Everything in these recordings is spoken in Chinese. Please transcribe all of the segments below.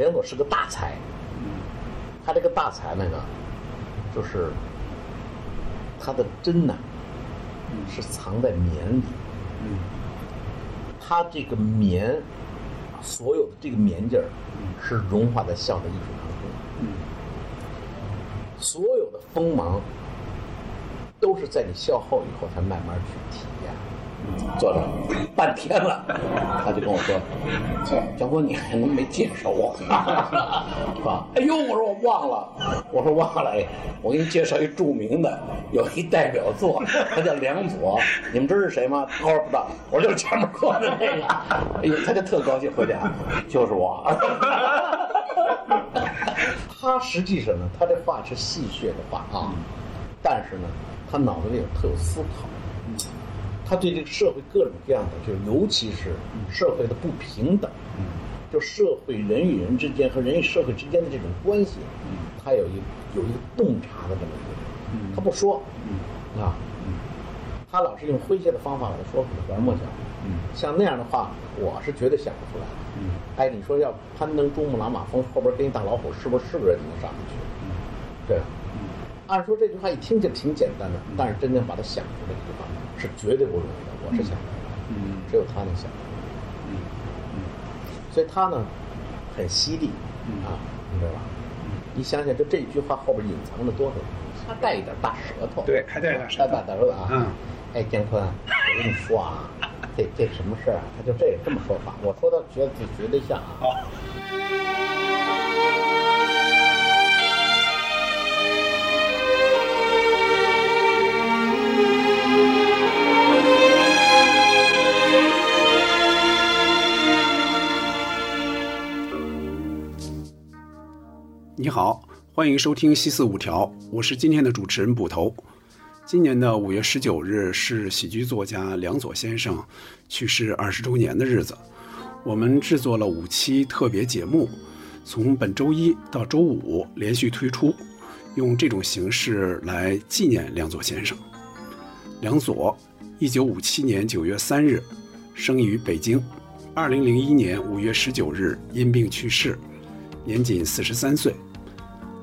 梁左是个大才，他这个大才那个，就是他的真呐、是藏在棉里。他这个棉，所有的这个棉劲儿，是融化在笑的艺术当中。所有的锋芒，都是在你笑后以后才慢慢去体验。坐着半天了，他就跟我说：“小郭，你还能没介绍我？” 是吧？哎呦，我说我忘了，我说忘了。哎，我给你介绍一著名的，有一代表作，他叫梁左。你们知道是谁吗？他说不知道。我说就是前面说的那个。哎呦，他就特高兴，回家就是我。他实际上呢，他这话是戏谑的话啊，但是呢，他脑子里有特有思考。他对这个社会各种各样的，就是尤其是社会的不平等，就社会人与人之间和人与社会之间的这种关系，他有一有一个洞察的这么一个人，他不说，啊，他老是用诙谐的方法来说，拐弯抹角，像那样的话，我是绝对想不出来的。哎，你说要攀登珠穆朗玛峰，后边跟一大老虎，是不是是不是人能上去？对吧？按说这句话一听就挺简单的，但是真正把它想出来，这句话是绝对不容易的。我是想不出来的，只有他能想嗯嗯。所以他呢，很犀利啊，你知道吧？你想想，就这一句话后边隐藏着多少？他带一点大舌头，对，还带着大大大舌头啊。嗯。哎，姜昆，我跟你说啊，这这什么事儿啊？他就这这么说话，我说他绝对绝对像啊。你好，欢迎收听《西四五条》，我是今天的主持人捕头。今年的五月十九日是喜剧作家梁左先生去世二十周年的日子，我们制作了五期特别节目，从本周一到周五连续推出，用这种形式来纪念梁左先生。梁左，一九五七年九月三日生于北京，二零零一年五月十九日因病去世，年仅四十三岁。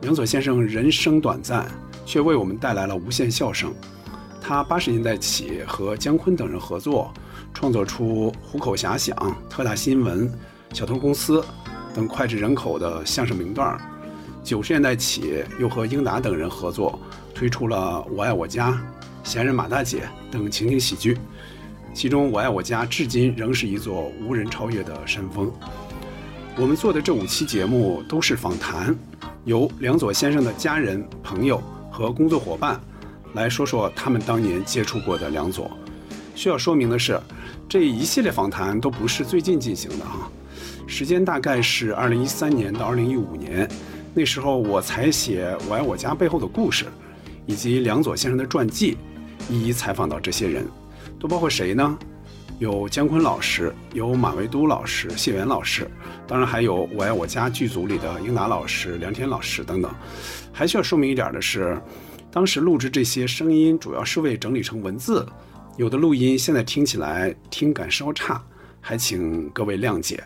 杨佐先生人生短暂，却为我们带来了无限笑声。他八十年代起和姜昆等人合作，创作出《虎口遐想》《特大新闻》《小偷公司》等脍炙人口的相声名段。九十年代起，又和英达等人合作，推出了《我爱我家》《闲人马大姐》等情景喜剧。其中，《我爱我家》至今仍是一座无人超越的山峰。我们做的这五期节目都是访谈。由梁左先生的家人、朋友和工作伙伴来说说他们当年接触过的梁左。需要说明的是，这一系列访谈都不是最近进行的哈，时间大概是二零一三年到二零一五年，那时候我采写《我爱我家》背后的故事，以及梁左先生的传记，一一采访到这些人，都包括谁呢？有姜昆老师，有马未都老师、谢元老师，当然还有《我爱我家》剧组里的英达老师、梁天老师等等。还需要说明一点的是，当时录制这些声音主要是为整理成文字，有的录音现在听起来听感稍差，还请各位谅解。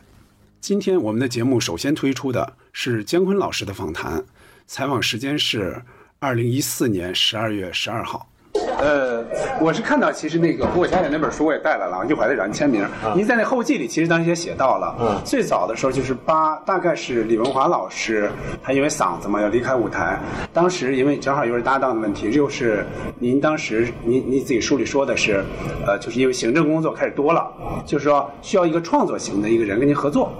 今天我们的节目首先推出的是姜昆老师的访谈，采访时间是二零一四年十二月十二号。呃，我是看到，其实那个《虎口遐想》那本书我也带来了，一会儿再找您签名。您在那后记里，其实当时也写到了，嗯最早的时候就是八，大概是李文华老师，他因为嗓子嘛要离开舞台，当时因为正好又是搭档的问题，又是您当时您您自己书里说的是，呃，就是因为行政工作开始多了，就是说需要一个创作型的一个人跟您合作，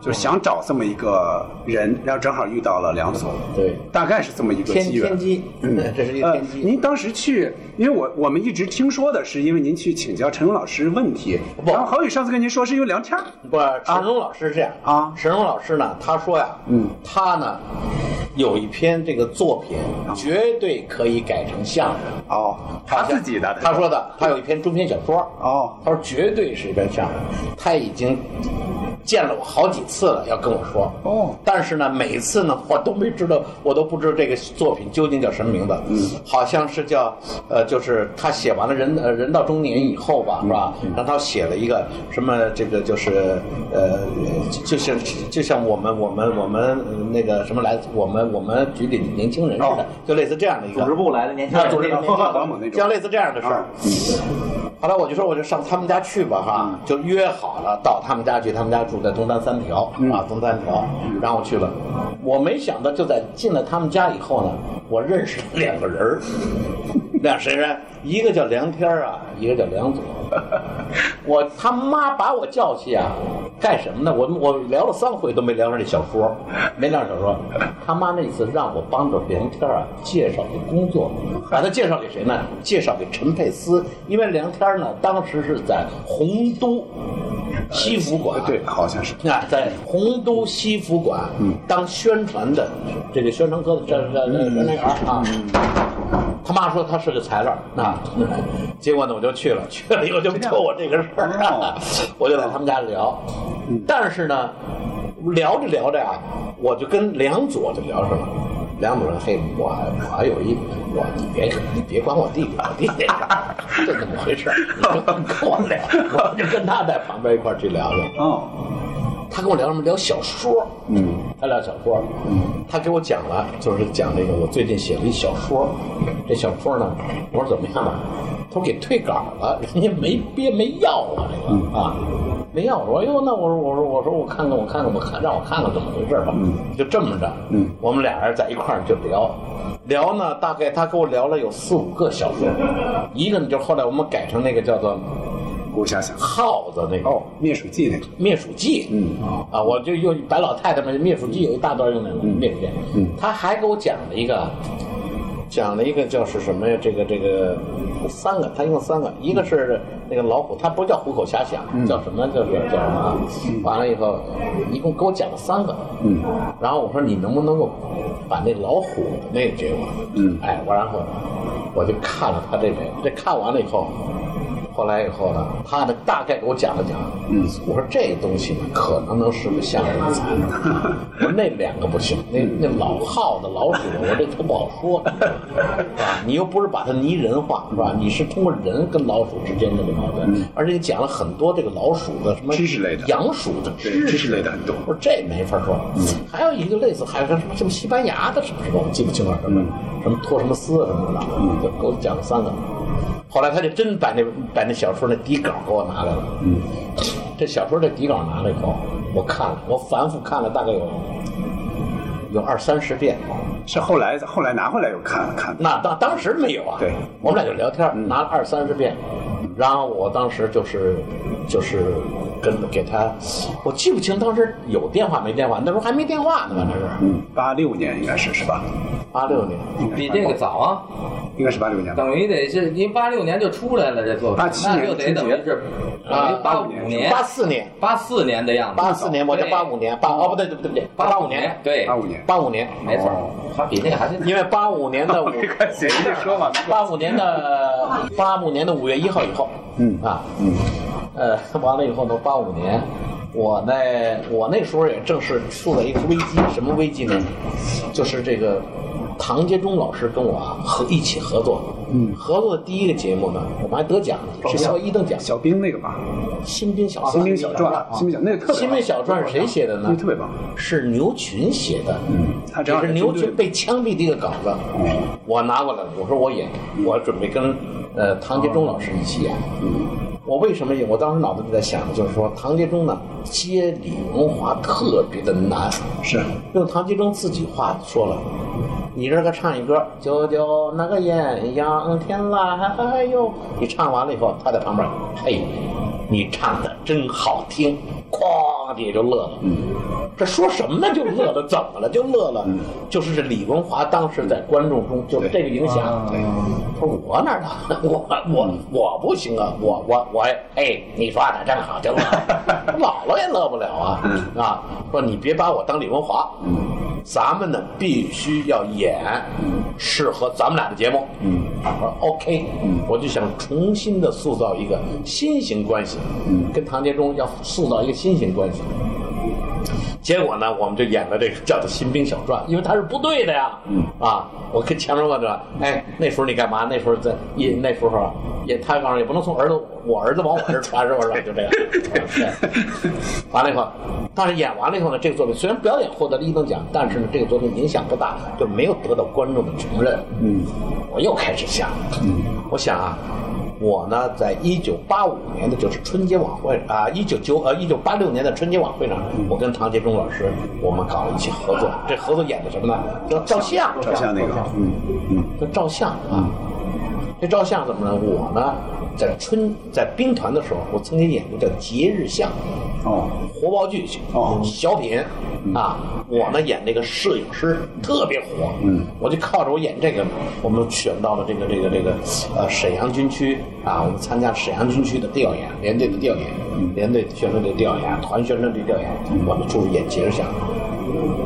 就是想找这么一个人，然后正好遇到了梁总，对，大概是这么一个机缘。天机，嗯，这是一天，机。您当时去，因为我我们一直听说的是，因为您去请教陈龙老师问题，不。然后郝宇上次跟您说是因为聊天儿。不，陈荣老师是这样。啊。陈荣老师呢，他说呀，嗯，他呢有一篇这个作品，绝对可以改成相声。哦，他自己的，他说的，他有一篇中篇小说，哦，他说绝对是一篇相声，他已经见了我好几次了，要跟我说。哦但是呢，每次呢，我都没知道，我都不知道这个作品究竟叫什么名字。嗯，好像是叫呃，就是他写完了人呃人到中年以后吧，是吧？让他写了一个什么这个就是呃，就就像就像我们我们我们呃那个什么来，我们我们局里的年轻人似的哦，就类似这样的一个组织部来的年轻啊，人，像类似这样的事儿。后来我就说，我就上他们家去吧，哈，就约好了到他们家去。他们家住在东单三条啊，东单三条。然后我去了，我没想到就在进了他们家以后呢，我认识了两个人儿，俩谁人？一个叫梁天儿啊，一个叫梁左。我他妈把我叫去啊，干什么呢？我我聊了三回都没聊上这小说，没聊上小说。他妈那次让我帮着梁天儿啊介绍个工作，把他介绍给谁呢？介绍给陈佩斯，因为梁天儿呢当时是在洪都西服馆，对，好像是。啊，在洪都西服馆当宣传的这个宣传科的这这这宣传员啊。他妈说他是个材料啊，结果呢我就去了，去了以后就托我这个事儿啊，我就在他们家聊。但是呢，聊着聊着呀，我就跟梁左就聊上了。梁左说：“嘿，我我有一我你别你别管我弟弟，我弟弟这怎么回事儿？你就跟我聊，我就跟他在旁边一块儿去聊去。哦，他跟我聊什么？聊小说。嗯，他聊小说。嗯，他给我讲了，就是讲那个我最近写了一小说，这小说呢，我说怎么样吧？他说给退稿了，人家没憋没要了这个、啊，没要我。我说哟，那我说我说我说我看看我看看我看让我看看怎么回事吧。嗯，就这么着。嗯，我们俩人在一块儿就聊。聊呢，大概他跟我聊了有四五个小说，一个呢就是后来我们改成那个叫做我瞎想。耗子那个哦，灭鼠剂那个。灭鼠剂，嗯啊，我就用白老太太们灭鼠剂有一大段用那个灭鼠记，嗯，他还给我讲了一个，讲了一个叫是什么呀？这个这个三个，他用了三个，一个是那个老虎，他不叫虎口遐想，叫什么？就是叫什么啊？完了以后，一共给我讲了三个，嗯，然后我说你能不能够把那老虎的那个给我，嗯，哎，我然后我就看了他这个，这看完了以后。后来以后呢，他呢大概给我讲了讲，嗯，我说这东西呢可能能是个相声材料，我说那两个不行，那那老耗子老鼠，我这都不好说，是吧？你又不是把它拟人化，是吧？你是通过人跟老鼠之间的这个矛盾，而且你讲了很多这个老鼠的什么知识类的。养鼠的对知知识类的很多。我说这没法说，还有一个类似，还有个什么什么西班牙的什么什么，我记不清了，什么什么托什么斯啊什么的，就给我讲了三个。后来他就真把那把那小说那底稿给我拿来了。嗯，这小说这底稿拿来以后，我看了，我反复看了大概有有二三十遍。是后来后来拿回来又看了看。那当当时没有啊，对我们俩就聊天，拿了二三十遍，然后我当时就是就是跟给他，我记不清当时有电话没电话，那时候还没电话呢，反正是嗯，八六年应该是是吧？八六年，比这个早啊，应该是八六年。等于得是您八六年就出来了这作品，87年那就得等于是啊八五年、八四年，八四年的样子，八四年，我这八五年，八哦不对对不对不对，八五年，对，八五年。八五年，没错，他比那个还是因为八五年的五，没关系，你说嘛。八五年的八五年的五月一号以后，嗯啊，嗯，呃，完了以后呢，八五年，我那，我那时候也正是处在一个危机，什么危机呢？就是这个唐杰忠老师跟我啊合一起合作，嗯，合作的第一个节目呢，我们还得奖了，是小一等奖，小兵那个吧，新兵小新兵小传，新兵小那个特别。新兵小传是谁写的呢？特别棒。是牛群写的，嗯，他这是牛群被枪毙的一个稿子，我拿过来了，我说我演，我准备跟呃唐杰忠老师一起演。我为什么有？我当时脑子里在想就是说，唐杰忠呢接李文华特别的难，是，用唐杰忠自己话说了，你这个唱一歌，九九那个艳阳天来哟，你唱完了以后，他在旁边，嘿，你唱的真好听，哐地就乐了。嗯，这说什么呢？就乐了，怎么了？就乐了。就是这李文华当时在观众中就这个影响。对他说我哪能？我我我不行啊！我我我，哎，你说的真好，就乐。姥姥也乐不了啊！啊，说你别把我当李文华。咱们呢必须要演适合咱们俩的节目。嗯，我说 OK，我就想重新的塑造一个新型关系，跟唐杰忠要塑造一个新型关系。结果呢，我们就演了这个叫做《新兵小传》，因为他是部队的呀。嗯啊，我跟前面问着，哎，那时候你干嘛？那时候在也那时候也，他告诉也不能从儿子我儿子往我这传，是不是？就这样。对。完了以后，但是演完了以后呢，这个作品虽然表演获得了一等奖，但是呢，这个作品影响不大，就没有得到观众的承认。嗯。我又开始想，嗯，我想啊。我呢，在一九八五年的就是春节晚会啊，一九九呃一九八六年的春节晚会上，我跟唐杰忠老师我们搞了一起合作。这合作演的什么呢？叫照相，照相那个，嗯嗯，叫照相啊。这照相怎么呢？我呢，在春在兵团的时候，我曾经演过叫节日相，哦，活报剧，哦，小品，啊，我呢演那个摄影师，特别火，嗯，我就靠着我演这个，我们选到了这个这个这个，呃，沈阳军区啊，我们参加沈阳军区的调研，连队的调研，连队宣传队调研，团宣传队调研，我们出去演节日相。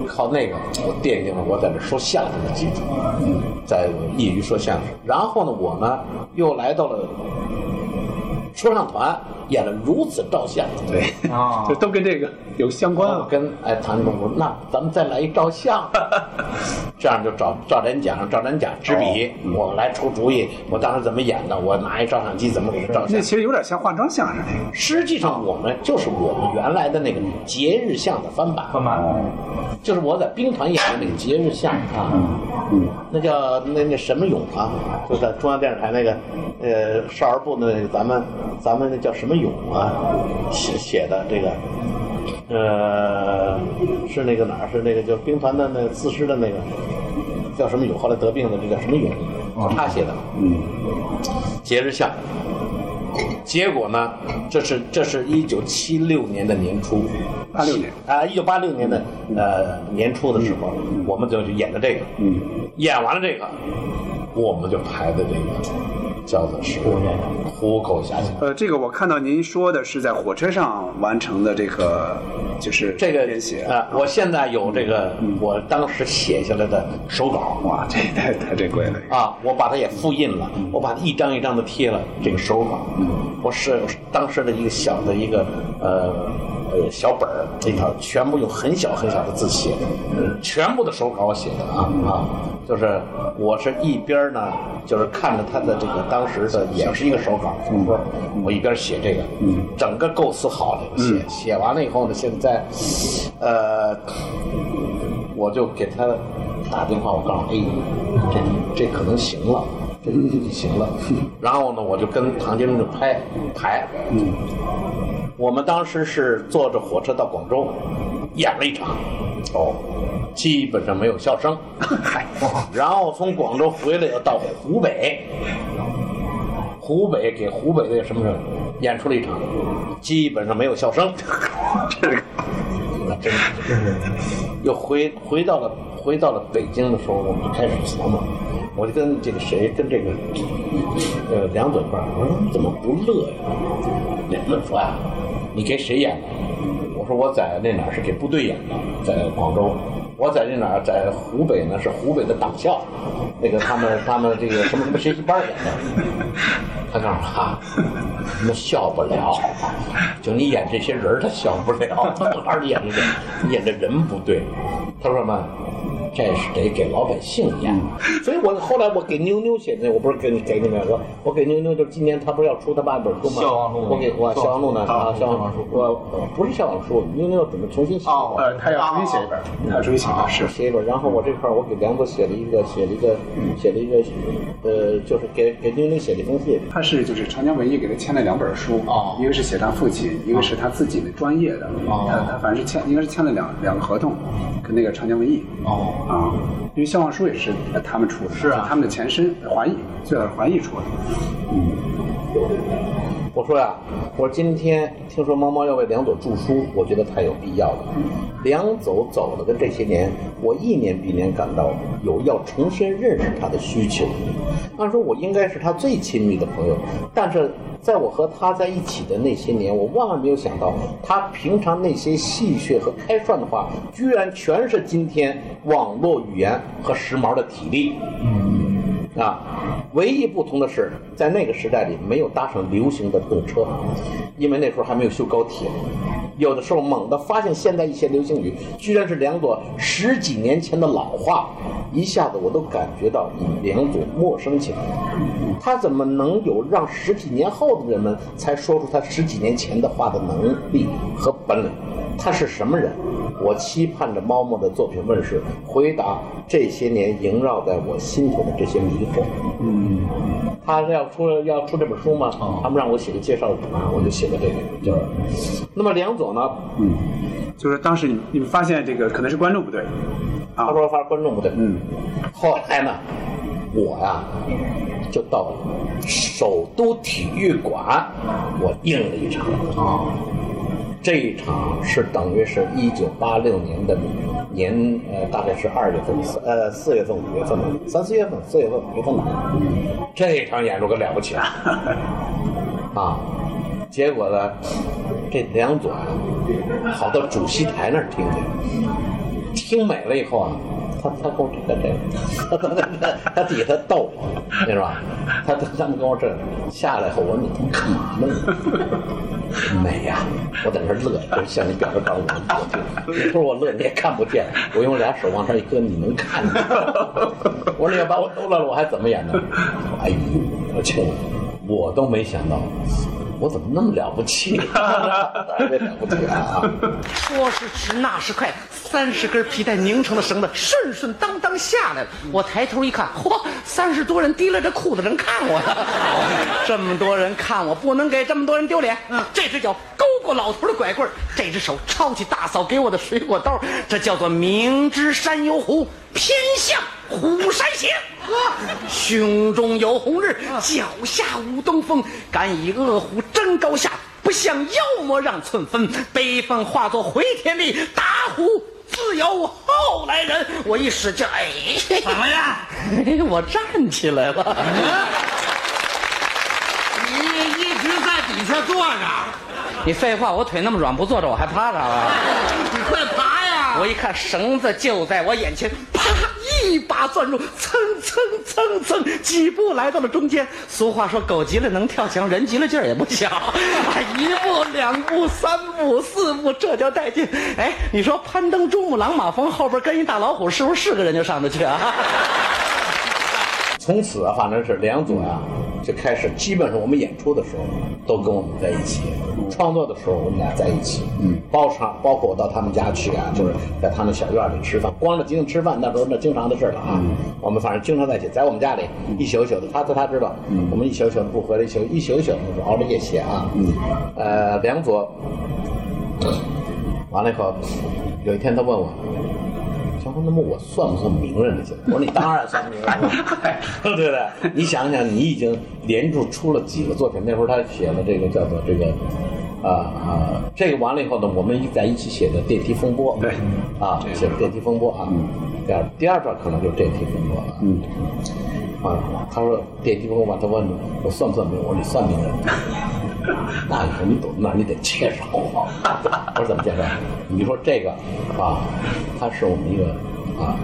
靠那个，我奠定了我在这说相声的基础，在业余说相声。然后呢，我呢又来到了说唱团。演了如此照相，对啊，就都跟这个有相关了。跟哎，唐中说，那咱们再来一照相，这样就找赵连甲，赵连甲执笔，我来出主意。我当时怎么演的？我拿一照相机怎么给他照相？那其实有点像化妆相声。实际上，我们就是我们原来的那个节日相的翻版。翻版，就是我在兵团演的那个节日相啊。嗯，那叫那那什么勇啊？就在中央电视台那个呃少儿部的那咱们咱们那叫什么？勇啊，写写的这个，呃，是那个哪儿？是那个叫兵团的那个自师的那个，叫什么勇？后来得病的，这叫什么勇？他写的。嗯。节日像。结果呢？这是这是一九七六年的年初。八六年啊，一九八六年的呃年初的时候，我们就演的这个。嗯。演完了这个，我们就排的这个。叫做是虎口遐想。呃，这个我看到您说的是在火车上完成的这个，就是这个编写啊。我现在有这个，我当时写下来的手稿。哇，这太太珍贵了啊！我把它也复印了，我把它一张一张的贴了这个手稿。嗯，我是当时的一个小的一个呃。呃，小本儿这套全部用很小很小的字写的，全部的手稿我写的啊啊，就是我是一边呢，就是看着他的这个当时的也是一个手稿，我一边写这个，整个构思好了，写写完了以后呢，现在，呃，我就给他打电话，我告诉他，哎，这这可能行了，这就行了，然后呢，我就跟唐杰忠就拍排，嗯。我们当时是坐着火车到广州，演了一场，哦，基本上没有笑声，嗨，然后从广州回来要到湖北，湖北给湖北的什么演出了一场，基本上没有笑声，这个，那 真是，又回回到了回到了北京的时候，我们就开始琢磨，我就跟这个谁跟这个，呃梁总说，我说你怎么不乐呀？梁总说呀。你给谁演的？我说我在那哪是给部队演的，在广州。我在那哪儿在湖北呢？是湖北的党校，那个他们他们这个什么什么学习班演的。他告诉我哈，那笑不了，就你演这些人他笑不了。正好你演的，演的人不对。他说什么？这是得给老百姓演，所以我后来我给妞妞写的，我不是给你给你们我我给妞妞，就是今年她不是要出她爸本书吗？消亡录，我给我消亡录呢啊，消亡书，我不是消亡书，妞妞准备重新写。哦，他要重新写一本，他重新写是写一本。然后我这块我给梁子写了一个，写了一个，写了一个，呃，就是给给妞妞写了一封信。他是就是长江文艺给他签了两本书啊，一个是写他父亲，一个是他自己的专业的。他他反正是签，应该是签了两两个合同，跟那个长江文艺。哦啊。因为《笑忘书》也是他们出的，是啊，他们的前身华谊，最早是华谊出的。嗯，我说呀，我说今天听说猫猫要为梁左著书，我觉得太有必要了。梁左走了的这些年，我一年比一年感到有要重新认识他的需求。按说，我应该是他最亲密的朋友，但是。在我和他在一起的那些年，我万万没有想到，他平常那些戏谑和开涮的话，居然全是今天网络语言和时髦的体力。嗯，啊，唯一不同的是，在那个时代里没有搭上流行的动车，因为那时候还没有修高铁。有的时候猛地发现现在一些流行语，居然是两朵十几年前的老话，一下子我都感觉到两朵陌生起来。他怎么能有让十几年后的人们才说出他十几年前的话的能力和本领？他是什么人？我期盼着猫猫的作品问世，回答这些年萦绕在我心头的这些迷惑。嗯，他要出要出这本书吗？他们让我写个介绍纸啊，我就写的这个，就是。那么梁左呢？嗯，就是当时你你们发现这个可能是观众不对，啊他说发现观众不对。嗯，后来呢，我呀就到首都体育馆，我应了一场啊。这一场是等于是一九八六年的年，呃，大概是二月份，呃，四月份、五月份吧，三四月份、四月份、五月份吧。这一场演出可了不起 啊！啊，结果呢，这梁左啊，跑到主席台那儿听去，听美了以后啊。他他跟我这这，他他他他底下他逗我，知道吧？他他他们跟我这下来以后，我说你他妈干嘛呢？美呀！我在那乐，就向你表示告诉我，你说我乐你也看不见，我用俩手往上一搁，你能看见？我说你要把我逗乐了，我还怎么演呢？哎呦，我去，我都没想到。我怎么那么了不起？特别了不起啊！说时迟，那时快，三十根皮带拧成的绳子顺顺当当下来了。我抬头一看，嚯，三十多人提了着裤子人看我呢。这么多人看我，不能给这么多人丢脸。嗯，这只脚勾过老头的拐棍这只手抄起大嫂给我的水果刀，这叫做明知山有虎，偏向虎山行。胸中有红日，脚下无东风。敢以恶虎争高下，不向妖魔让寸分。悲愤化作回天力，打虎自有后来人。我一使劲，哎，怎么样？我站起来了。你一直在底下坐着。你废话，我腿那么软，不坐着我还趴着了。你快！我一看绳子就在我眼前，啪！一把钻入，蹭蹭蹭蹭，几步来到了中间。俗话说，狗急了能跳墙，人急了劲儿也不小。啊一步两步三步四步，这叫带劲。哎，你说攀登珠穆朗玛峰后边跟一大老虎，是不是是个人就上得去啊？从此啊，反正是梁左呀，就开始基本上我们演出的时候都跟我们在一起，创作的时候我们俩在一起，嗯，包场包括我到他们家去啊，就是在他们小院里吃饭，光着经吃饭那时候那经常的事了啊，我们反正经常在一起，在我们家里一宿一宿的，他他他知道，我们一宿一宿的不回来，一宿一宿一宿的熬着夜写啊，呃，梁左，完了以后，有一天他问我。他说：“那么我算不算名人了？”我说：“你当然算名人了，对不对？你想想，你已经连着出了几个作品。那时候他写了这个叫做这个，啊啊，这个完了以后呢，我们在一起写的《电梯风波》。对，啊，写《电梯风波》啊。第二第二段可能就是《电梯风波》了。嗯。啊，他说《电梯风波》，他问我算不算名人？我说你算名人。那你说你懂，那你得介绍我。我说怎么介绍？你说这个啊，他是我们一个啊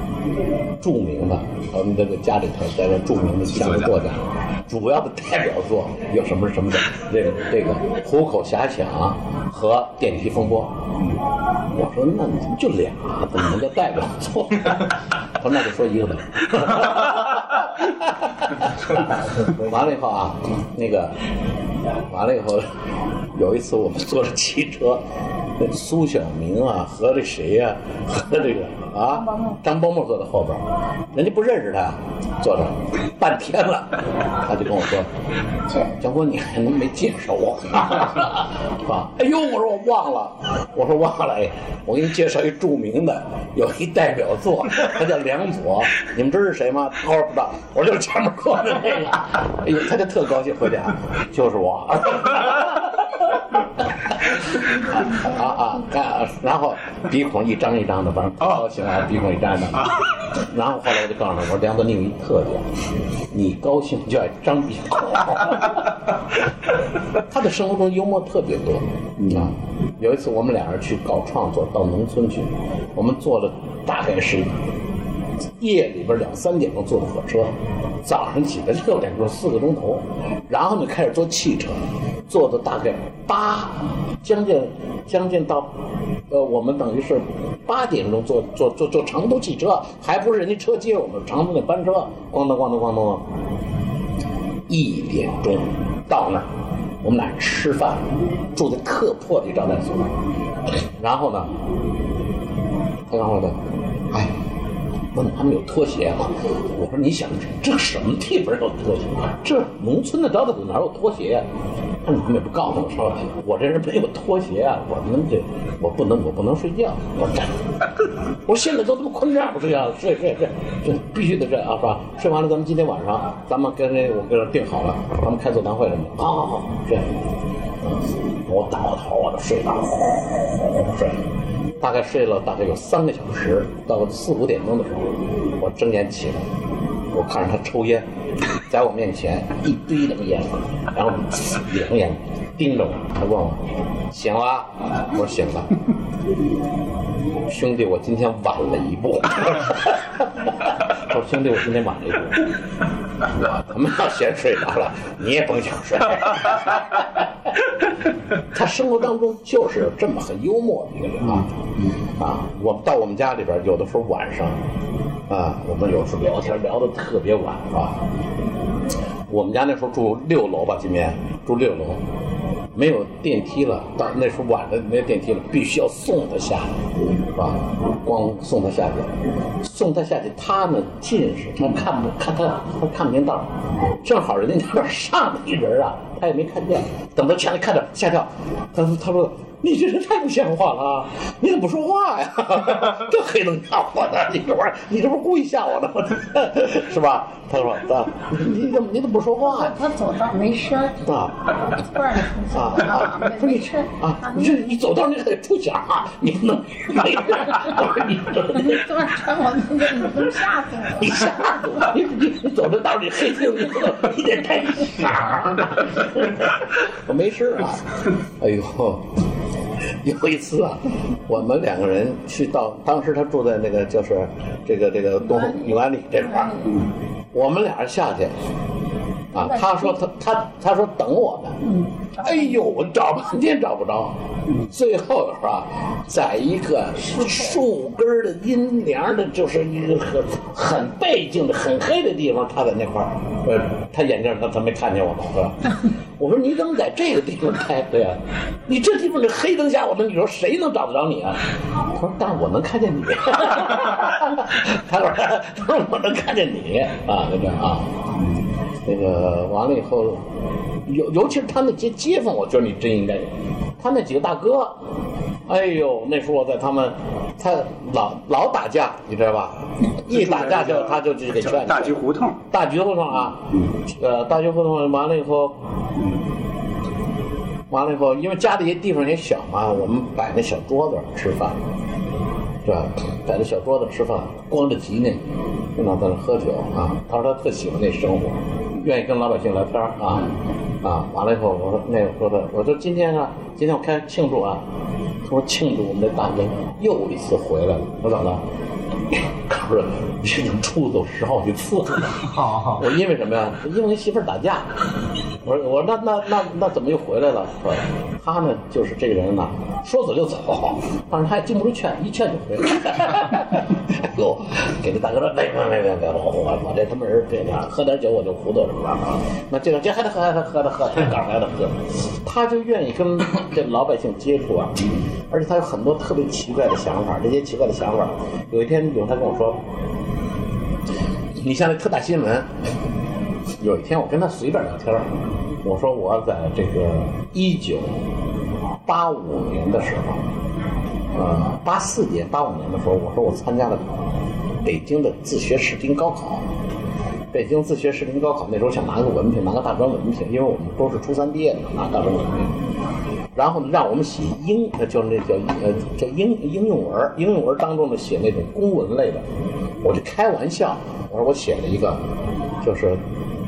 著名的，我们这个家里头在这著名的相声作家，主要的代表作有什么什么的？这个这个虎口遐想和电梯风波。我说那你怎么就俩？怎么能叫代表作？他说那就说一个呗。完了以后啊，那个完了以后，有一次我们坐着汽车，苏小明啊和这谁呀和这个啊张伯木坐在后边，人家不认识他，坐着半天了，他就跟我说：“江哥，你还能没介绍我？” 啊，哎呦，我说我忘了，我说忘了，哎，我给你介绍一著名的，有一代表作，他叫梁左，你们知道是谁吗？他说不知道，我说就是前面坐的那个，哎呦，他就特高兴，回家就是我。啊啊！啊，然后鼻孔一张一张的，反正高兴啊，鼻孔一张一张。然后后来我就告诉他，我说梁子你有一特点，你高兴就爱张鼻孔。他的生活中幽默特别多啊。有一次我们俩人去搞创作，到农村去，我们坐了大概是夜里边两三点钟坐的火车，早上起来六点钟四个钟头，然后呢开始坐汽车，坐的大概八将近将近到，呃，我们等于是八点钟坐坐坐坐长途汽车，还不是人家车接我们，长途那班车，咣当咣当咣当，一点钟到那儿，我们俩吃饭，住在特破的招待所，然后呢，他告诉我，哎。问他们有拖鞋吗？我说你想这什么地方有拖鞋？这农村的招待所哪有拖鞋呀？他们也不告诉我说，我这人没有拖鞋啊，我们这我不能我不能睡觉。我说我说现在都他妈困这样不睡觉，睡睡睡，这必须得睡啊，是吧？睡完了咱们今天晚上咱们跟那我跟这定好了，咱们开座谈会什么的。好好好，睡。我倒头我就睡着了，睡。大概睡了大概有三个小时，到四五点钟的时候，我睁眼起来，我看着他抽烟，在我面前一堆那个烟，然后两眼，盯着我，他问我醒了？我说醒了。兄弟，我今天晚了一步。说兄弟，我今天晚了一步。我他妈要先睡着了，你也甭想睡。他生活当中就是有这么很幽默的一个人啊，啊，我们到我们家里边，有的时候晚上，啊，我们有时候聊天聊得特别晚啊。我们家那时候住六楼吧，今年住六楼。没有电梯了，到那时候晚了，没有电梯了，必须要送他下去，是吧？光送他下去，送他下去，他呢近视，他看不看他他看不见道正好人家那边上的一人啊，他也没看见，等他前来看着吓跳，他说他说。你这人太不像话了！你怎么不说话呀？这黑灯瞎火的，你这玩意儿，你这不是故意吓我的吗？是吧？他说：“啊，你怎么你怎么不说话呀？”他走道没声啊，突然出现啊，没没声啊，你这你走道你还得出响啊，你不能 没声。你突然穿我们这，你都吓死我！你吓死我！你你你走这道你黑听你你得带响。我没事啊，哎呦。有一次啊，我们两个人去到，当时他住在那个就是这个这个东永安里这块儿，我们俩人下去，啊，他说他他他说等我们，哎呦，我找半天找不着，最后是吧，在一个树根的阴凉的，就是一个很很背静的很黑的地方，他在那块儿，呃，他眼镜他他没看见我们是吧？我说你怎么在这个地方待？对呀，你这地方这黑灯瞎火的，你说谁能找得着你啊？他说，但是我能看见你。他说，他 说我能看见你啊，就这样啊，那个完了以后，尤尤其是他那些街坊，我觉得你真应该有。他那几个大哥，哎呦，那时候我在他们，他老老打架，你知道吧？一打架就他就去给劝。大橘胡同。大橘胡同啊，呃，大橘胡同完了以后。完了以后，因为家里地方也小嘛，我们摆那小桌子吃饭，对吧？摆那小桌子吃饭，光着脊呢，经常在那喝酒啊。他说他特喜欢那生活，愿意跟老百姓聊天啊啊。完了以后，我说那个说的，我说今天啊，今天我开庆祝啊。他说庆祝我们的大哥又一次回来了。我咋了？可是已经出走十好几次了。我因为什么呀？因为跟媳妇儿打架。我说我说那那那那怎么又回来了？说他呢就是这个人呢，说走就走，但是他也经不住劝，一劝就回来。哎呦，给这大哥说别别别别别，我我我这他妈人这样，喝点酒我就糊涂了啊？那这个这还得喝还得喝得喝，这杆还得喝。他就愿意跟这老百姓接触啊，而且他有很多特别奇怪的想法，这些奇怪的想法，有一天有他跟我说，你像那特大新闻。有一天我跟他随便聊天我说我在这个一九八五年的时候，呃，八四年、八五年的时候，我说我参加了北京的自学视听高考。北京自学视听高考那时候想拿个文凭，拿个大专文凭，因为我们都是初三毕业的，拿大专文凭。然后，让我们写英，就是那叫呃叫英应用文，应用文当中呢写那种公文类的。我就开玩笑，我说我写了一个，就是。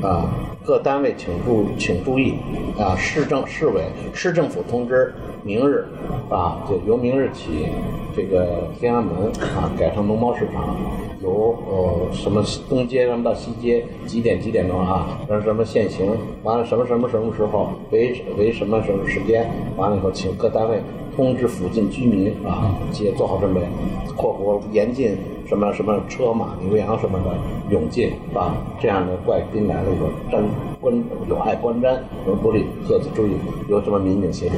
啊，各单位请注请注意啊，市政市委市政府通知，明日啊，就由明日起，这个天安门啊改成农贸市场，由呃什么东街什么到西街几点几点钟啊，什么什么限行，完了什么什么什么时候为为什么什么时间，完了以后请各单位通知附近居民啊，也做好准备（括弧严禁什么什么车马牛羊什么的涌进啊）。这样的怪兵来了以后，沾观有碍观瞻，有不利，各自注意。由什么民警协助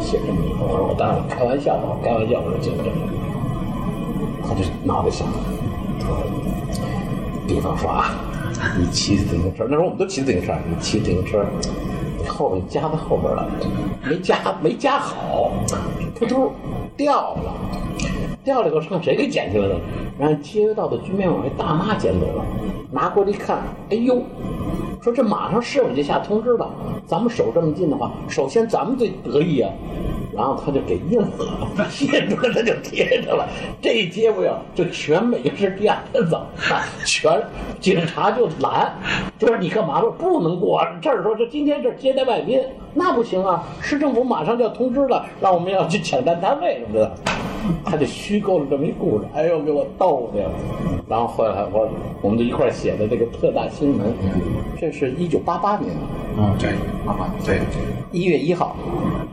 写这么一个，我说我当然开玩笑吧，开玩笑，我说这个这个，他就脑袋想。比方说啊，你骑自行车，那时候我们都骑自行车，你骑自行车，后边夹在后边了，没夹没夹好，扑通掉了，掉了以后让谁给捡起来了？让街道的居民网一大妈捡走了，拿过来一看，哎呦，说这马上市委就下通知了，咱们守这么近的话，首先咱们最得意啊。然后他就给印了，印出来他就贴上了。这一贴不要，就全美是第二天早上，全警察就拦，就说你干嘛说不能过这儿？说这今天这接待外宾，那不行啊！市政府马上就要通知了，让我们要去抢占单位什么的。他就虚构了这么一故事，哎呦，给我逗的。然后后来我我们就一块儿写的这个特大新闻，这是一九八八年，嗯，对，八八对，一月一号，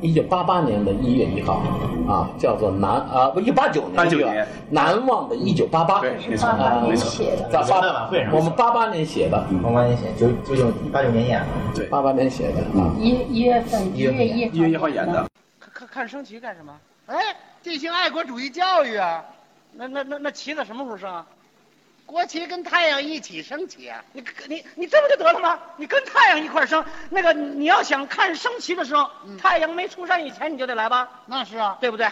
一九八八年的一月一号啊，叫做难啊不一八九年，八九年难忘的一九八八，对没错啊没错写的，在八元旦晚会上我们八八年写的，八八年写，九九九八九年演的。对，八八年写的啊。一一月份一月一一月一号演的，看看看升旗干什么？哎，进行爱国主义教育啊！那那那那旗子什么时候升啊？国旗跟太阳一起升起啊！你你你这不就得了吗？你跟太阳一块儿升，那个你要想看升旗的时候，太阳没出山以前你就得来吧，那是啊，对不对？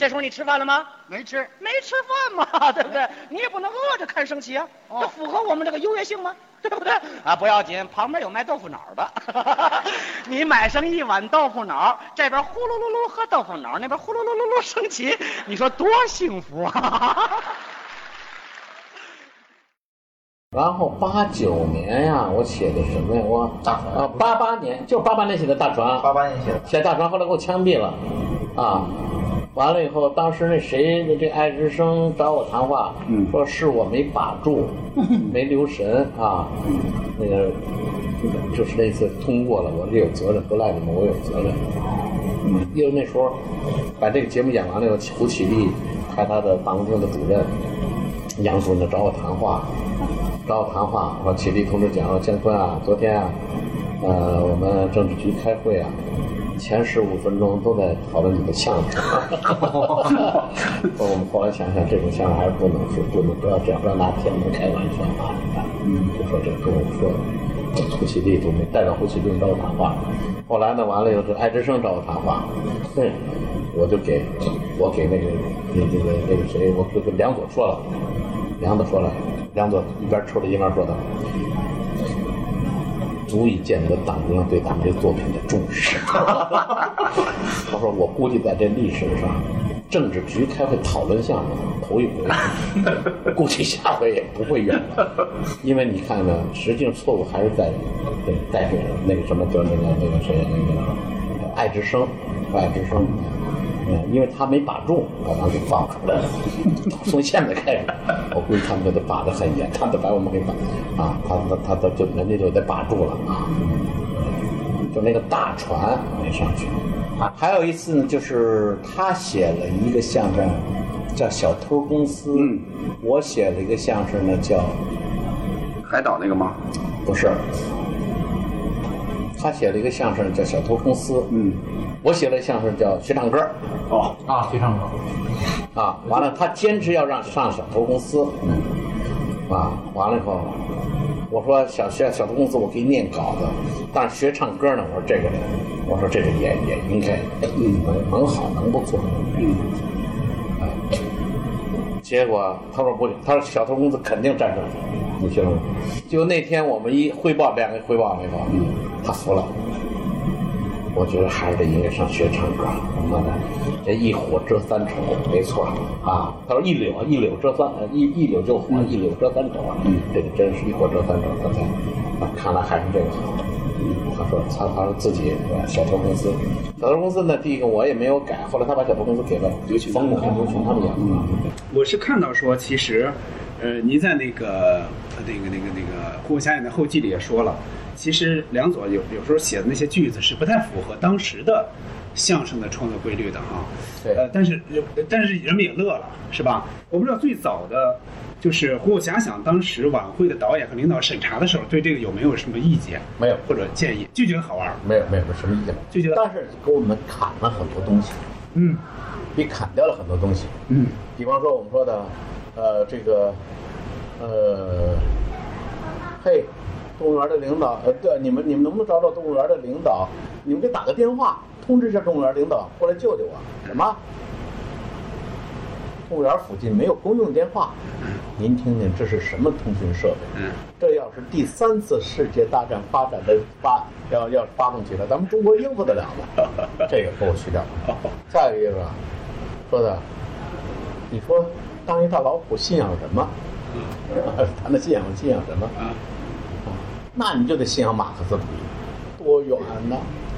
这时候你吃饭了吗？没吃。没吃饭嘛，对不对？你也不能饿着看升旗啊，哦这符合我们这个优越性吗？对不对？啊，不要紧，旁边有卖豆腐脑的，你买上一碗豆腐脑，这边呼噜噜噜喝豆腐脑，那边呼噜噜噜噜升旗，你说多幸福啊！然后八九年呀，我写的什么呀？我大船啊，八八年就八八年写的大船，八八年写的。写大船，后来给我枪毙了，啊，完了以后，当时那谁，这爱之声找我谈话，说是我没把住，没留神啊，那个就是那次通过了，我这有责任，不赖你们，我有责任。嗯，因为那时候把这个节目演完了以后，胡启立派他的办公厅的主任杨主任找我谈话，找我谈话，说启立同志讲，说建坤啊，昨天啊，呃，我们政治局开会啊，前十五分钟都在讨论你的相声。我们后来想想，这种相声还是不能说，不能不要这样，不要拿天安门开玩笑啊！嗯，就说这跟我说，胡启立同志代表胡启立找我谈话。后来呢，完了以后是爱之声找我谈话，对，我就给我给那个那那个那个谁，我就跟梁左说了，梁左说了，梁左一边抽着一边说的。足以见得党中央对咱们这作品的重视。他说：“我估计在这历史上，政治局开会讨论项目头一回，估计下回也不会有了。因为你看呢，实际上错误还是在在这那个什么叫那个那个谁那个爱之声，爱之声。”嗯，因为他没把住，把他给放出来了。从现在开始，我估计他们就得把得很严，他得把我们给把啊，他他他他就人家就得把住了啊。就那个大船没上去啊。还有一次呢，就是他写了一个相声，叫《小偷公司》，嗯我写了一个相声呢，叫海岛那个吗？不是，他写了一个相声叫《小偷公司》，嗯，我写了一相声叫《学唱歌》。哦，啊，学唱歌。啊，完了，他坚持要让上小头公司，啊，完了以后，我说小学小偷公司我给你念稿子，但是学唱歌呢，我说这个，我说这个也也应该，嗯，能能好，能不错，嗯，啊，结果他说不，他说小偷公司肯定战胜，你信了吗？就那天我们一汇报，两个汇报了以后，他服了。我觉得孩子应该上学唱歌。妈的，这一火遮三丑，没错啊。他说一柳啊，一柳遮三，呃一一柳就火，一柳遮三丑啊。嗯，这个真是一火遮三丑。他才，啊，看来还是这个好。嗯，他说他他说自己呃小偷公司，小偷公司呢，第一个我也没有改，后来他把小偷公司给了刘群、冯巩和刘群他们演的。我是看到说，其实，呃，您在那个呃那个那个那个《虎虎侠演》的后记里也说了，其实梁左有有时候写的那些句子是不太符合当时的相声的创作规律的哈。对呃，但是但是人们也乐了，是吧？我不知道最早的。就是《虎虎遐想》当时晚会的导演和领导审查的时候，对这个有没有什么意见？没有或者建议，就觉得好玩儿。没有没有什么意见，就觉得但是给我们砍了很多东西，嗯给砍掉了很多东西。嗯比方说我们说的，呃，这个，呃，嘿，动物园的领导，呃，对，你们你们能不能找找动物园的领导？你们给打个电话，通知一下动物园领导过来救救我。什么？动物园附近没有公用电话，您听听这是什么通讯设备？嗯，这要是第三次世界大战发展的发要要发动起来，咱们中国应付得了吗？这个给我去掉。再一个，说的，你说当一大老虎信仰什么？谈的信仰信仰什么？那你就得信仰马克思主义，多远呐？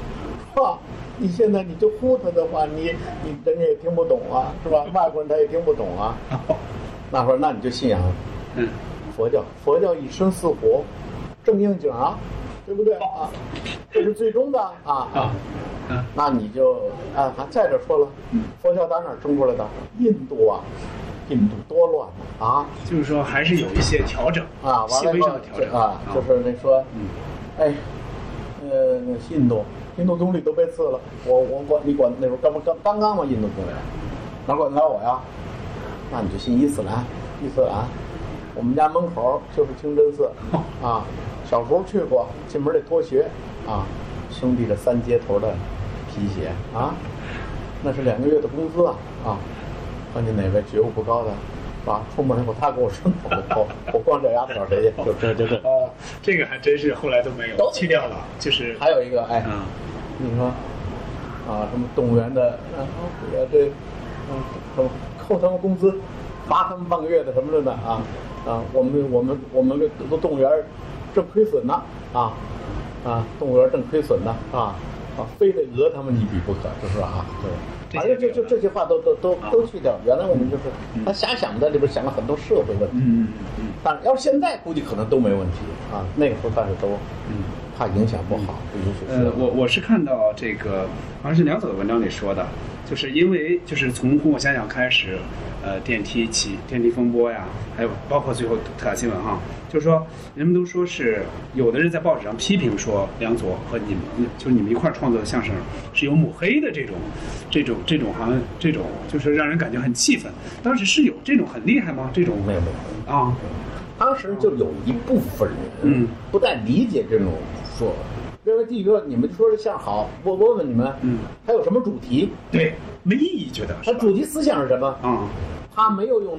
哈，你现在你就呼他的话，你你人家也听不懂啊，是吧？外国人他也听不懂啊。那会儿那你就信仰嗯佛教，佛教以身似佛，正应景啊，对不对啊？这是最终的啊啊啊那你就啊，还再者说了，佛教打哪儿生出来的？印度啊，印度多乱啊！就是说还是有一些调整啊，完细微上的调整。啊，就是那说，哎，呃，那印度印度总理都被刺了，我我管你管那时候刚刚刚刚嘛，印度总理，哪管得了我呀？那你就信伊斯兰，伊斯兰，我们家门口就是清真寺。啊，小时候去过，进门得脱鞋啊，兄弟这三接头的皮鞋啊，那是两个月的工资啊啊，看见哪位觉悟不高的。啊！出门以后，他跟我伸头，我我光脚丫子找谁去？就这就这。哦，这个还真是后来都没有都去掉了，就是还有一个，哎，啊你说啊，什么动物园的，啊，呃，这，嗯，什么扣他们工资，罚他们半个月的什么的呢？啊啊，我们我们我们这动动物园正亏损呢，啊啊，动物园正亏损呢，啊啊，非得讹他们一笔不可，就是啊，对。反正就就这些话都都都都去掉。原来我们就是他瞎想在里边想了很多社会问题，嗯嗯嗯但要是现在估计可能都没问题啊。那个时候但是都嗯。怕影响不好，呃，我我是看到这个，好像是梁左的文章里说的，就是因为就是从《虎虎遐想》开始，呃，电梯起电梯风波呀，还有包括最后特大新闻哈，就是说人们都说是有的人在报纸上批评说梁左和你们，就是你们一块儿创作的相声是有抹黑的这种，这种这种好像这种就是让人感觉很气愤。当时是有这种很厉害吗？这种没有没有。啊，当时就有一部分人，嗯，不太理解这种说，认为第一个你们说这相声好，我我问你们，嗯，它有什么主题？对，没意义，觉得它主题思想是什么？啊，他没有用，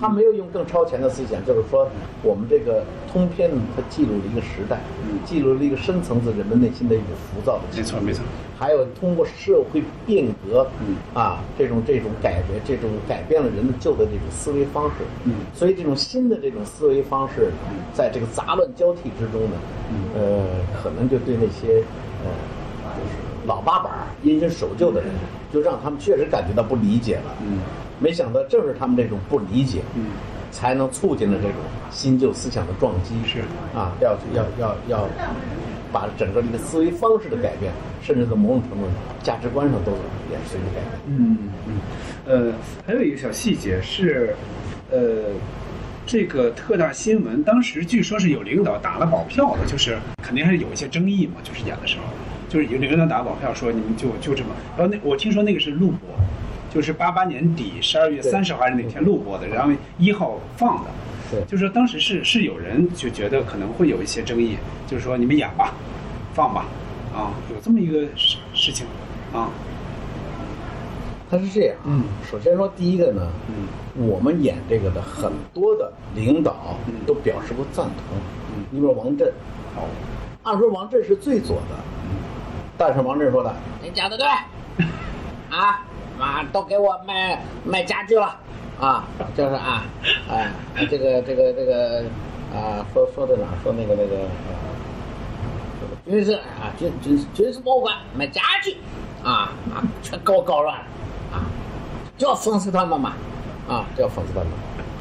他没有用更超前的思想，就是说我们这个通篇它记录了一个时代，嗯记录了一个深层次人们内心的一种浮躁的。没错没错，还有通过社会变革，嗯。啊，这种这种改革，这种改变了人们旧的这种思维方式，嗯。所以这种新的这种思维方式，在这个杂乱交替之中呢，嗯。呃，可能就对那些呃，就是老八板儿因循守旧的人，就让他们确实感觉到不理解了，嗯。没想到正是他们这种不理解，嗯。才能促进了这种新旧思想的撞击。是。啊，要要要要把整个这个思维方式的改变，甚至在某种程度上价值观上都也随着改变。嗯嗯，呃，还有一个小细节是，呃，这个特大新闻当时据说是有领导打了保票的，就是肯定还是有一些争议嘛，就是演的时候，就是有领导打保票说你们就就这么，然后那我听说那个是录播，就是八八年底十二月对三十号还是哪天录播的，然后一号放的。对。就是说当时是是有人就觉得可能会有一些争议，就是说你们演吧，放吧，啊，有这么一个事事情，啊，他是这样，嗯，首先说第一个呢，嗯。我们演这个的很多的领导嗯。都表示过赞同，嗯。你比如王震，哦，按说王震是最左的，但是王震说的，你讲的对，啊，啊，都给我卖卖家具了，啊，就是啊，哎，这个这个这个啊，说说的哪？说那个那个呃，军事啊，军军军事博物馆卖家具，啊啊，全给我搞乱了，啊，就要讽刺他们嘛，啊，就要讽刺他们。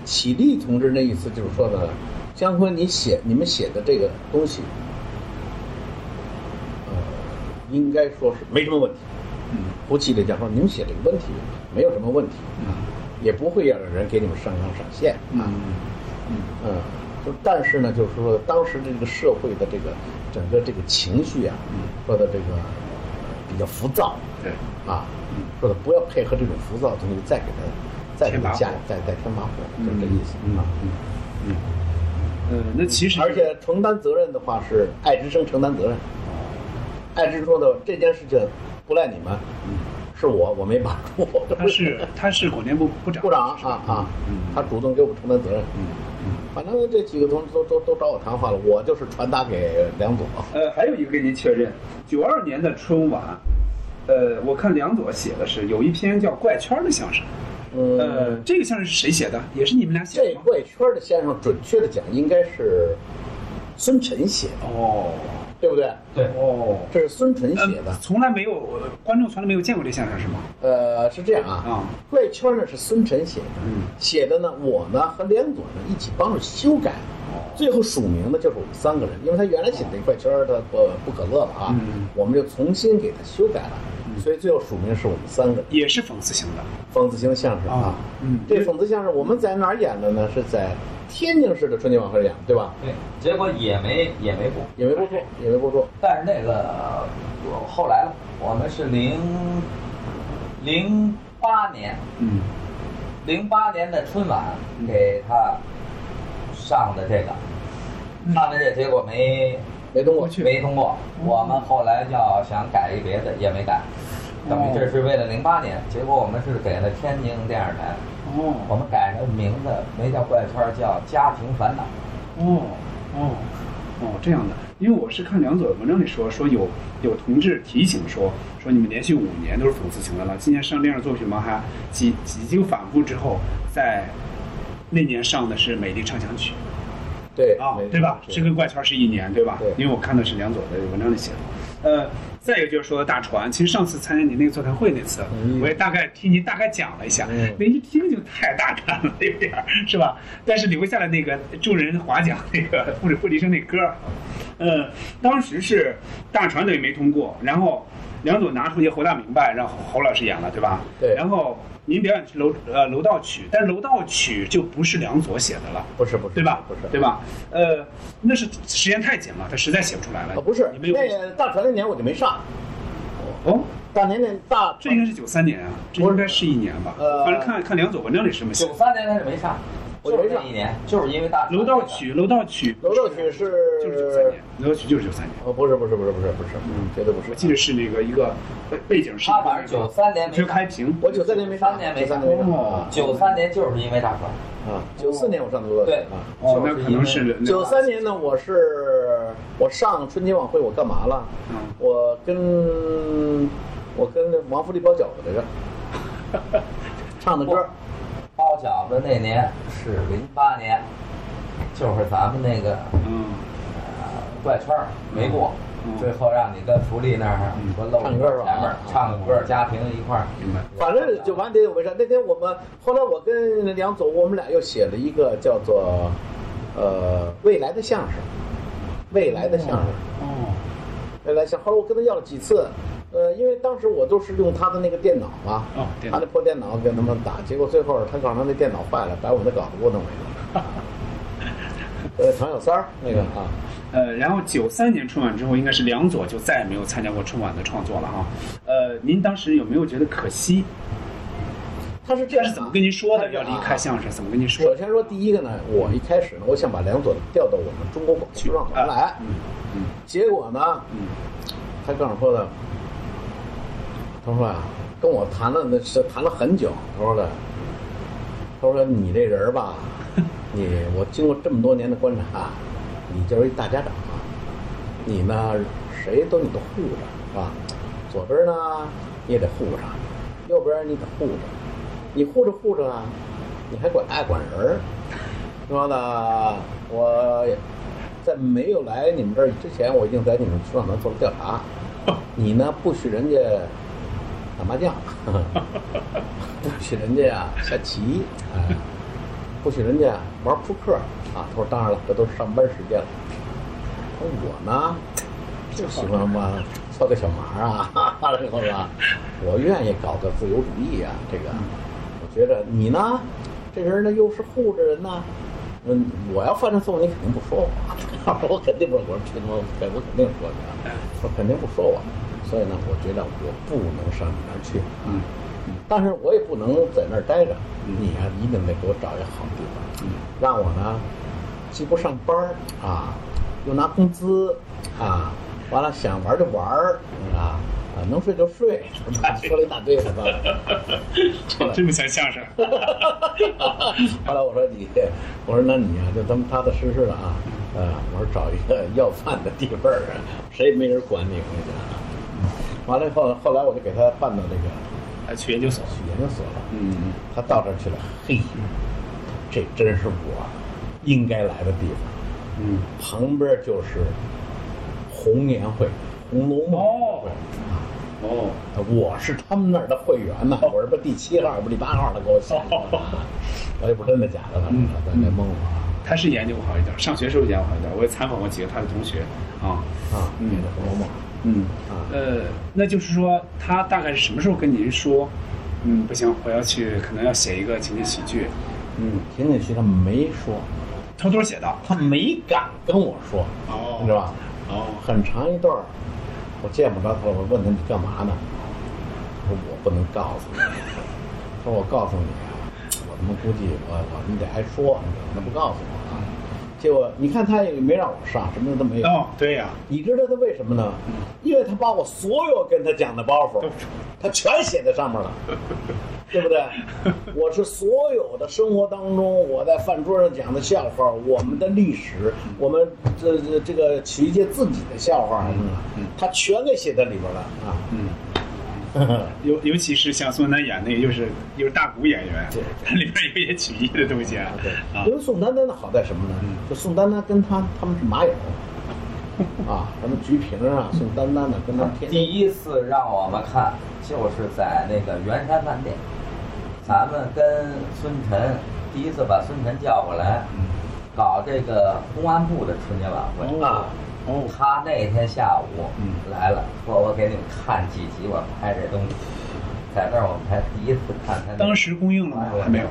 启立同志那意思就是说呢，姜昆，你写你们写的这个东西，呃，应该说是没什么问题。嗯，胡启立讲说，你们写这个问题没有什么问题啊，也不会让人给你们上纲上线啊。嗯。嗯，就但是呢，就是说当时这个社会的这个整个这个情绪啊，说的这个比较浮躁，对，啊，说的不要配合这种浮躁的东西，再给他再给他加再再添麻火，就是这意思啊。嗯，呃，那其实而且承担责任的话是爱之声承担责任。爱之声说的这件事情不赖你们，是我我没把握，他是他是广电部部长，部长啊啊嗯，他主动给我们承担责任。嗯嗯。反正这几个同志都都都找我谈话了，我就是传达给梁左。呃，还有一个跟您确认，九二年的春晚，呃，我看梁左写的是有一篇叫《怪圈》的相声，呃，嗯，这个相声是谁写的？也是你们俩写的这？怪圈的先生，准确的讲应该是孙晨写的，哦对不对？对，哦，这是孙晨写的。呃。从来没有观众从来没有见过这相声是吗？呃，是这样啊，啊。怪圈呢是孙晨写的，嗯。写的呢，我呢和连左呢一起帮着修改，哦最后署名的就是我们三个人，因为他原来写的那怪圈儿他不不可乐了啊，嗯我们就重新给他修改了，所以最后署名是我们三个也是讽刺性的。讽刺型相声啊啊，嗯这讽刺相声我们在哪儿演的呢？是在天津市的春节晚会演，对吧？对，结果也没也没播，也没播出，也没播出。但是那个我后来了，我们是零零八年，嗯零八年的春晚给他上的这个，上的这结果没没通过，没通过，我们后来要想改一别的也没改，等于这是为了零八年，结果我们是给了天津电视台，哦我哦们改了名字，没叫怪圈，叫家庭烦恼。哦哦哦，这样的。因为我是看梁左的文章里说，说有有同志提醒说，说你们连续五年都是讽刺型的了，今年上电视作品吗？还几几经反复之后，在那年上的是《美丽畅想曲》。对啊对吧？是跟怪圈是一年，对吧？对因为我看的是梁左的文章里写的。呃，再一个就是说大船，其实上次参加你那个座谈会那次，嗯我也大概听您大概讲了一下，嗯那一听就太大胆了，有点儿是吧？但是留下了那个众人划桨那个傅傅立生那歌儿，呃，当时是大船等于没通过，然后梁左拿出一个侯大明白，让侯侯老师演了，对吧？对然后您表演是楼呃楼道曲，但是楼道曲就不是梁左写的了。不是不是，对吧？不是，对吧？呃，那是时间太紧了，他实在写不出来了。啊，不是你没有那大船那年我就没上，哦，大年那大这应该是九三年啊，这应该是一年吧？呃反正看看梁左文章里是这么写九。三年他是没上，就我没上是这一年，就是因为大楼道曲，楼道曲，楼道曲是就是九三年，楼道曲就是九三年。哦，不是不是不是不是不是，嗯，绝对不是。我记得是那个一个背背景是他反正九三年没就开屏。我九三年没三年没上。九三年没九三年就是因为大船，啊，九四年我上的楼道曲。对。啊。哦，那可能是九三年呢，我是我上春节晚会，我干嘛了？嗯。我跟我跟王福利包饺子来着，唱的歌。包饺子那年是零八年，就是咱们那个嗯呃怪圈儿没过，嗯最后让你跟福利那儿说露唱歌是吧前面唱个歌，家庭一块儿。明白反正九八年我没上。那天我们后来我跟梁总，我们俩又写了一个叫做呃未来的相声，未来的相声。哦未来相声。后来我跟他要了几次，呃，因为当时我都是用他的那个电脑嘛，哦电脑他那破电脑跟他们打，结果最后他告诉他那电脑坏了，把我的稿子给我弄没了。呃，唐小三儿那个啊，呃，然后九三年春晚之后，应该是梁左就再也没有参加过春晚的创作了哈。呃，您当时有没有觉得可惜？他是这样是怎么跟您说的？要离开相声，怎么跟您说？首先说第一个呢，我一开始呢，我想把梁左调到我们中国广播说唱团来，嗯嗯结果呢，嗯他跟我说的，他说啊，跟我谈了那是谈了很久，他说的，他说你这人儿吧，你我经过这么多年的观察，你就是一大家长，你呢谁都你都护着，是吧？左边呢你也得护着，右边你得护着，你护着护着啊，你还管爱管人儿。说呢，我在没有来你们这儿之前，我已经在你们出场团做了调查。你呢不许人家打麻将，不许人家呀下棋，哎，不许人家玩扑克啊。他说当然了，这都是上班时间了。我呢就喜欢嘛搓个小麻啊，完了以后吧，我愿意搞个自由主义啊。这个我觉得你呢，这人呢又是护着人呢。嗯，我要犯这错误，你肯定不说我。我肯定不，我说去他妈，我肯定说你啊，我肯定不说我。所以呢，我觉得我不能上你那儿去。嗯，但是我也不能在那儿待着。你呀、一定得给我找一个好地方，嗯让我呢既不上班儿啊，又拿工资啊，完了想玩就玩儿啊，啊能睡就睡，说了一大堆，是吧？这么像相声。后来我说你，我说那你呀、就这么踏踏实实的啊，呃，我说找一个要饭的地方儿，谁也没人管你，我跟你讲。完了以后，后来我就给他办到这个还去研究所。去研究所了。嗯他到这儿去了，嘿，这真是我应该来的地方。嗯旁边就是红年会，《红楼梦》会啊。哦，我是他们那儿的会员呢，我是不是第七号，不是第八号的给我写的，我也不知道真的假的，反正在那蒙我他是研究过好一点，上学时候研究好一点，我也采访过几个他的同学啊。啊，嗯红楼梦》嗯，啊。呃，那就是说他大概是什么时候跟您说，嗯，不行，我要去，可能要写一个情景喜剧，嗯，情景剧他没说，偷偷写的。他没敢跟我说，哦你知道吧？哦，很长一段儿，我见不着他，我问他你干嘛呢？他说我不能告诉你。他说我告诉你啊，我他妈估计我我你得还说，你怎么不告诉我啊？结果你看他也没让我上，什么都没有。哦，对呀、你知道他为什么呢？因为他把我所有跟他讲的包袱，他全写在上面了，对不对？我是所有的生活当中，我在饭桌上讲的笑话，我们的历史，我们这这这个曲艺界自己的笑话什么的，他全给写在里边了啊。嗯。尤尤其是像宋丹丹演那个，又是又是大鼓演员，对它里边有一些曲艺的东西啊。对。啊，因为宋丹丹的好在什么呢？就宋丹丹跟他他们是马友，啊，咱们菊萍啊，宋丹丹的跟他天第一次让我们看，就是在那个圆山饭店，咱们跟孙晨第一次把孙晨叫过来，搞这个公安部的春节晚会。啊，哦，他那天下午嗯来了，说我给你们看几集我拍这东西，在那儿我们才第一次看他。当时公映了吗？还没有。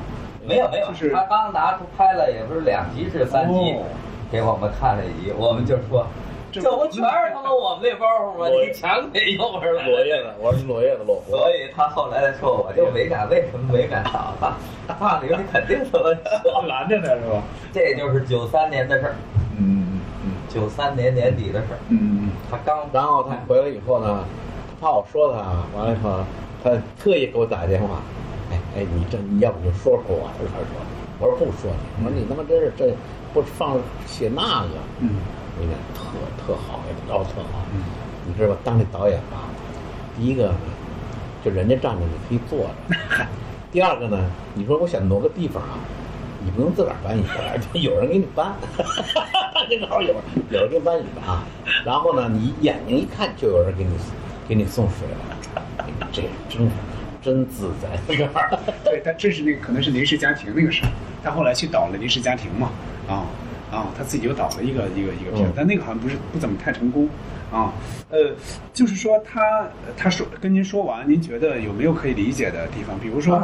没有没有，是他刚拿出拍了，也不是两集是三集，哦给我们看了一集，我们就说，这这不全是他妈我们那包袱吗？我你强给右边来落叶子，我是落叶子落活。所以他后来说，我就没敢，为什么没敢打他？大刘，你肯定他妈说，拦着他是吧？这就是九三年的事儿，九三年年底的事儿。嗯。他刚然后他回来以后呢，他怕我说他，完了以后，他特意给我打电话，哎哎，你这你要不就说说我，他说，我说不说你，我说你他妈真是这不放写那个，嗯。你讲特特好，给他搞特好，嗯。你知道吧？当那导演吧，第一个呢，就人家站着你可以坐着，第二个呢，你说我想挪个地方啊。你不用自个儿搬椅子，有人给你搬，这个号有有人给你搬椅子啊。然后呢，你眼睛一看就有人给你给你送水了，这真真自在这个号，对，他这是那个可能是临时家庭那个事儿，他后来去导了临时家庭嘛，啊啊，他自己又导了一个一个一个片但那个好像不是不怎么太成功，啊，呃，就是说他他说跟您说完，您觉得有没有可以理解的地方？比如说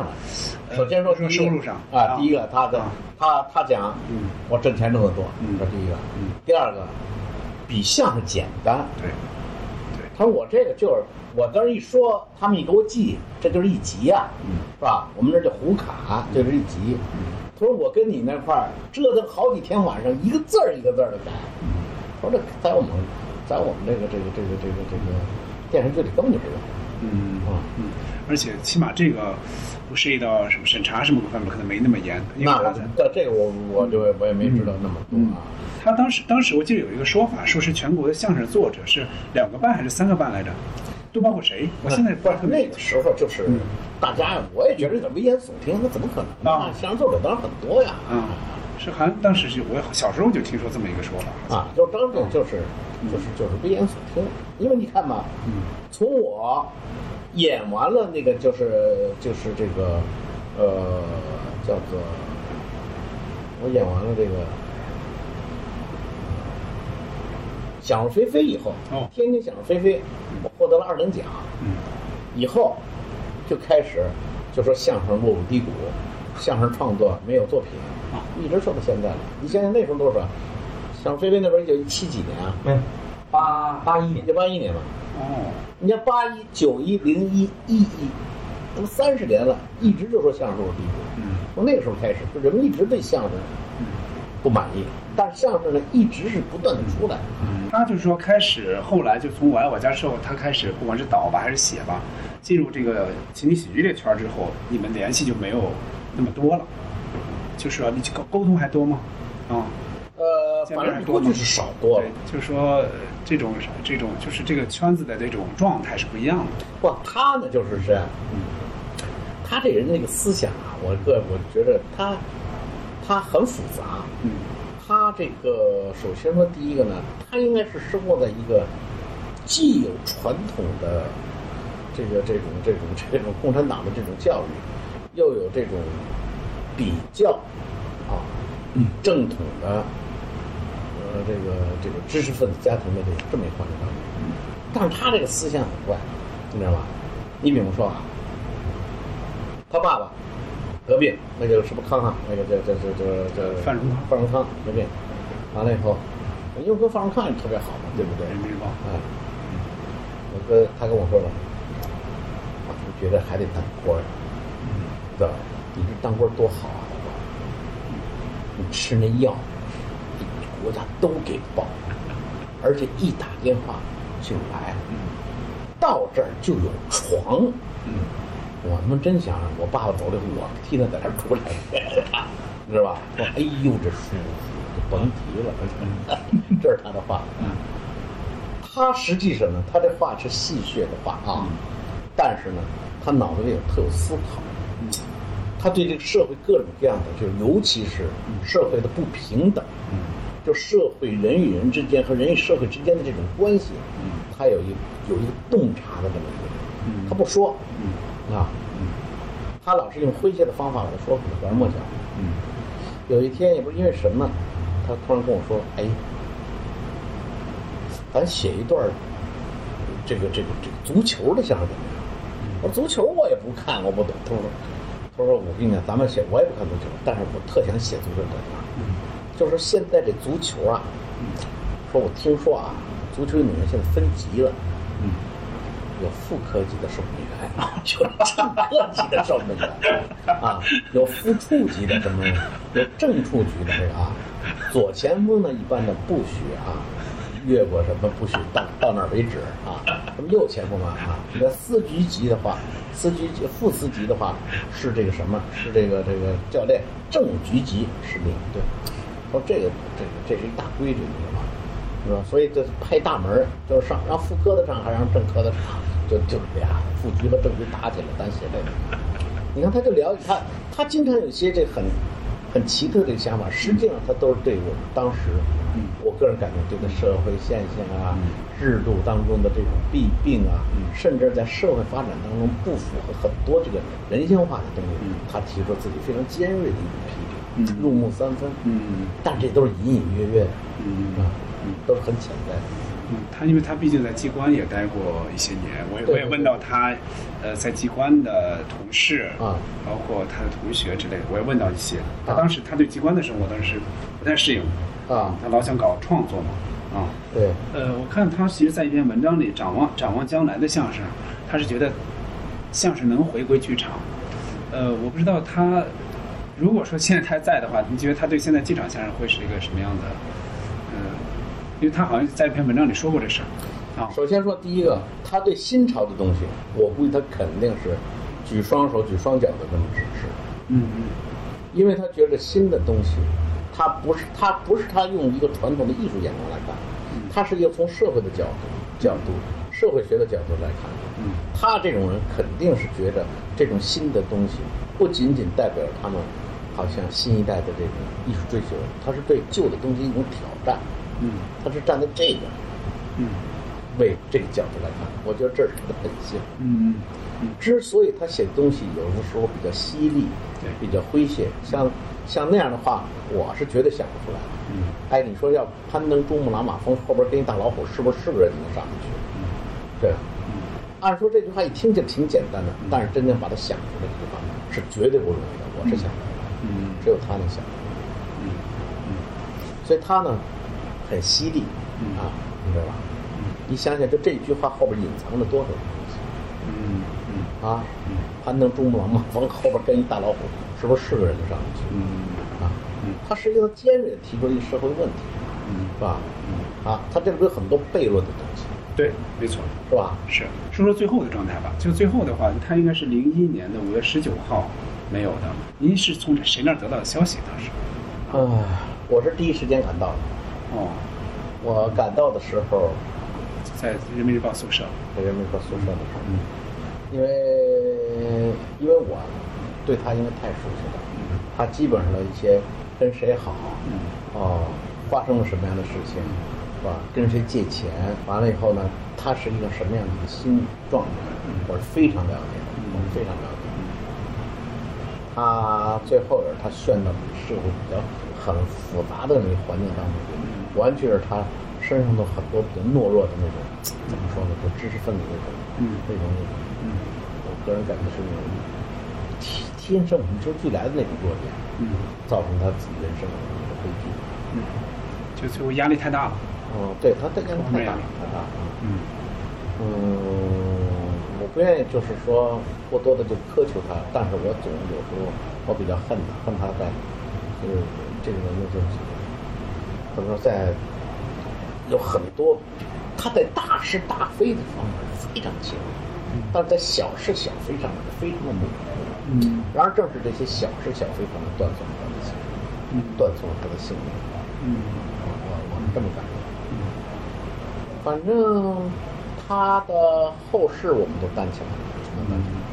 首先说说收入上啊，第一个他的啊他他讲，嗯我挣钱挣得多，嗯这第一个嗯。第二个，比相声简单。对对他说我这个就是我当时一说，他们一给我记，这就是一集呀、嗯是吧？我们这叫胡卡，这是一集。他说我跟你那块儿折腾好几天晚上，一个字儿一个字儿的改。他说这在我们在我们这个这个这个这个这个电视剧里根本就不用。嗯啊嗯，而且起码这个不涉及到什么审查什么各方面，可能没那么严，因为那他在这这个我我就我也没知道那么多嗯啊。，他当时当时我记得有一个说法，说是全国的相声作者是两个半还是三个半来着？都包括谁？我现在不是那个时候，就是嗯大家，我也觉得有点危言耸听，那怎么可能啊呢？相声作者当然很多呀，啊，是好像当时就我小时候就听说这么一个说法啊，就是当时就是就是就是危言耸听，因为你看嘛，嗯从我演完了那个就是就是这个呃叫做我演完了这个想入非非以后，哦。天津想入非非，我获得了二等奖，嗯。以后就开始就说相声落入低谷，相声创作没有作品，啊一直说到现在了。你想想那时候多少？想入非非那边就一七几年啊，没，八八一年。一，八一年吧。哦。你看八一、九一、零一、一一，那么三十年了，一直就说相声落入低谷。嗯。从那个时候开始，就人们一直对相声不满意，但是相声呢一直是不断的出来。嗯，他就是说开始后来就从我爱我家之后，他开始不管是导吧还是写吧，进入这个情景喜剧这个圈儿之后，你们联系就没有那么多了，就是说你沟沟通还多吗？啊、呃，反正多吗正过去是少多了对。，就是说呃这种这种就是这个圈子的这种状态是不一样的。不，他呢就是这样，嗯他这人那个思想啊，我个我觉得他他很复杂。嗯他这个首先说第一个呢，他应该是生活在一个既有传统的这个这种这种这种共产党的这种教育，又有这种比较啊正统的呃这个这个知识分子家庭的这个这么一个环境当中，但是他这个思想很怪，你知道吧？你比如说啊，他爸爸得病，那个什么康啊，那个这这这这这范荣康范荣康得病，完了以后，因为跟范荣康也特别好嘛，对不对？哎，我跟他跟我说了，我就觉得还得当官儿，对吧？你这当官多好啊？你吃那药，国家都给报，而且一打电话就来，到这儿就有床。嗯我他妈真想，我爸爸走了，我替他在这儿出来，知道吧？说哎呦这舒服，就甭提了。这是他的话。嗯他实际上呢，他这话是戏谑的话啊，但是呢，他脑子里有特有思考。他对这个社会各种各样的，就是尤其是社会的不平等，就社会人与人之间和人与社会之间的这种关系，他有一有一个洞察的这么一个人，他不说，啊，他老是用诙谐的方法把它说出来，拐弯抹角。有一天也不知因为什么，他突然跟我说：“哎，咱写一段儿这个这个这个足球的相声怎么样？”我说：“足球我也不看，我不懂。”他说：“他说我跟你讲，咱们写我也不看足球，但是我特想写足球这块儿。就是说现在这足球啊，说我听说啊，足球运动员现在分级了。”有副科级的守门员，有正科级的守门员，啊，有副处级的什么，有正处级的这个啊，左前锋呢一般的不许啊越过什么不许到到那儿为止啊，什么右前锋啊啊，那司局级的话，司局副司级的话是这个什么？是这个这个教练，正局级是领队。说这个这个这是一大规矩，你知道吗？是吧？所以就派大门就是上让副科的上，还是让正科的上，就就是俩副局和正局打起来，咱写这个。你看，他就了解他，他经常有些这很很奇特的这个想法，实际上他都是对我们当时，我个人感觉这个社会现象啊、制度当中的这种弊病啊，甚至在社会发展当中不符合很多这个人性化的东西，他提出自己非常尖锐的一种批评，入木三分。嗯但这都是隐隐约约的，嗯啊，都是很潜在的。嗯，他因为他毕竟在机关也待过一些年，我也我也问到他，呃，在机关的同事啊，包括他的同学之类的，我也问到一些。他啊当时他对机关的生活当时不太适应，啊他老想搞创作嘛，啊，对，呃，我看他其实，在一篇文章里展望展望将来的相声，他是觉得相声能回归剧场。呃，我不知道他如果说现在他在的话，你觉得他对现在剧场相声会是一个什么样的？呃，因为他好像在一篇文章里说过这事儿。啊。首先说第一个，他对新潮的东西，我估计他肯定是举双手举双脚的这么支持，嗯嗯。因为他觉得新的东西，他不是他不是他用一个传统的艺术眼光来看，他是一个从社会的角度，角度、社会学的角度来看，嗯。他这种人肯定是觉得这种新的东西不仅仅代表他们好像新一代的这种艺术追求，他是对旧的东西一种挑战，嗯他是站在这个嗯为这个角度来看，我觉得这是他的本性。嗯嗯之所以他写东西有的时候比较犀利，对比较诙谐，像像那样的话，我是绝对想不出来的。嗯哎，你说要攀登珠穆朗玛峰后边跟一大老虎，是不是是个人能上去？对吧？按说这句话一听就挺简单的，但是真正把它想出来的地方是绝对不容易的。我是想不出来，嗯只有他能想出来。嗯嗯所以他呢，很犀利嗯啊，你知道吧？你想想，就这句话后边隐藏了多少东西嗯嗯啊？攀登珠穆朗玛峰后边跟一大老虎，是不是是个人就上去？嗯啊，他实际上尖锐地提出了一个社会问题，嗯是吧？啊，他这里边有很多悖论的东西，对，没错。是吧？是说说最后的状态吧。就最后的话，他应该是零一年的五月十九号没有的。您是从谁那儿得到的消息？当时？啊，我是第一时间赶到的。哦，我赶到的时候，在人民日报宿舍。在人民日报宿舍的时候，嗯。因为因为我对他因为太熟悉了，他基本上的一些跟谁好，嗯。哦，发生了什么样的事情，是吧？跟谁借钱，完了以后呢，他是一个什么样的一个心状态，我是非常了解的，我是非常了解。他最后也是他陷到社会比较很复杂的那个环境当中，完全是他身上的很多比较懦弱的那种，怎么说呢？就知识分子那种，嗯那种那种，嗯我个人感觉是那种天天生与生俱来的那种弱点，嗯造成他自己人生的一个悲剧。嗯，就最后压力太大了。哦，对他这压力太大了，太大了。嗯嗯，我不愿意就是说过多的就苛求他，但是我总有时候我比较恨他，恨他在就是这个人呢，就是怎么说在有很多他在大是大非的方面非常清楚，但是在小是小非上面非常的模糊。嗯然而正是这些小是小非上面断送了他的性命，嗯断送了他的性命。嗯我我是这么感觉。反正他的后事我们都担起来了，全都担起来了。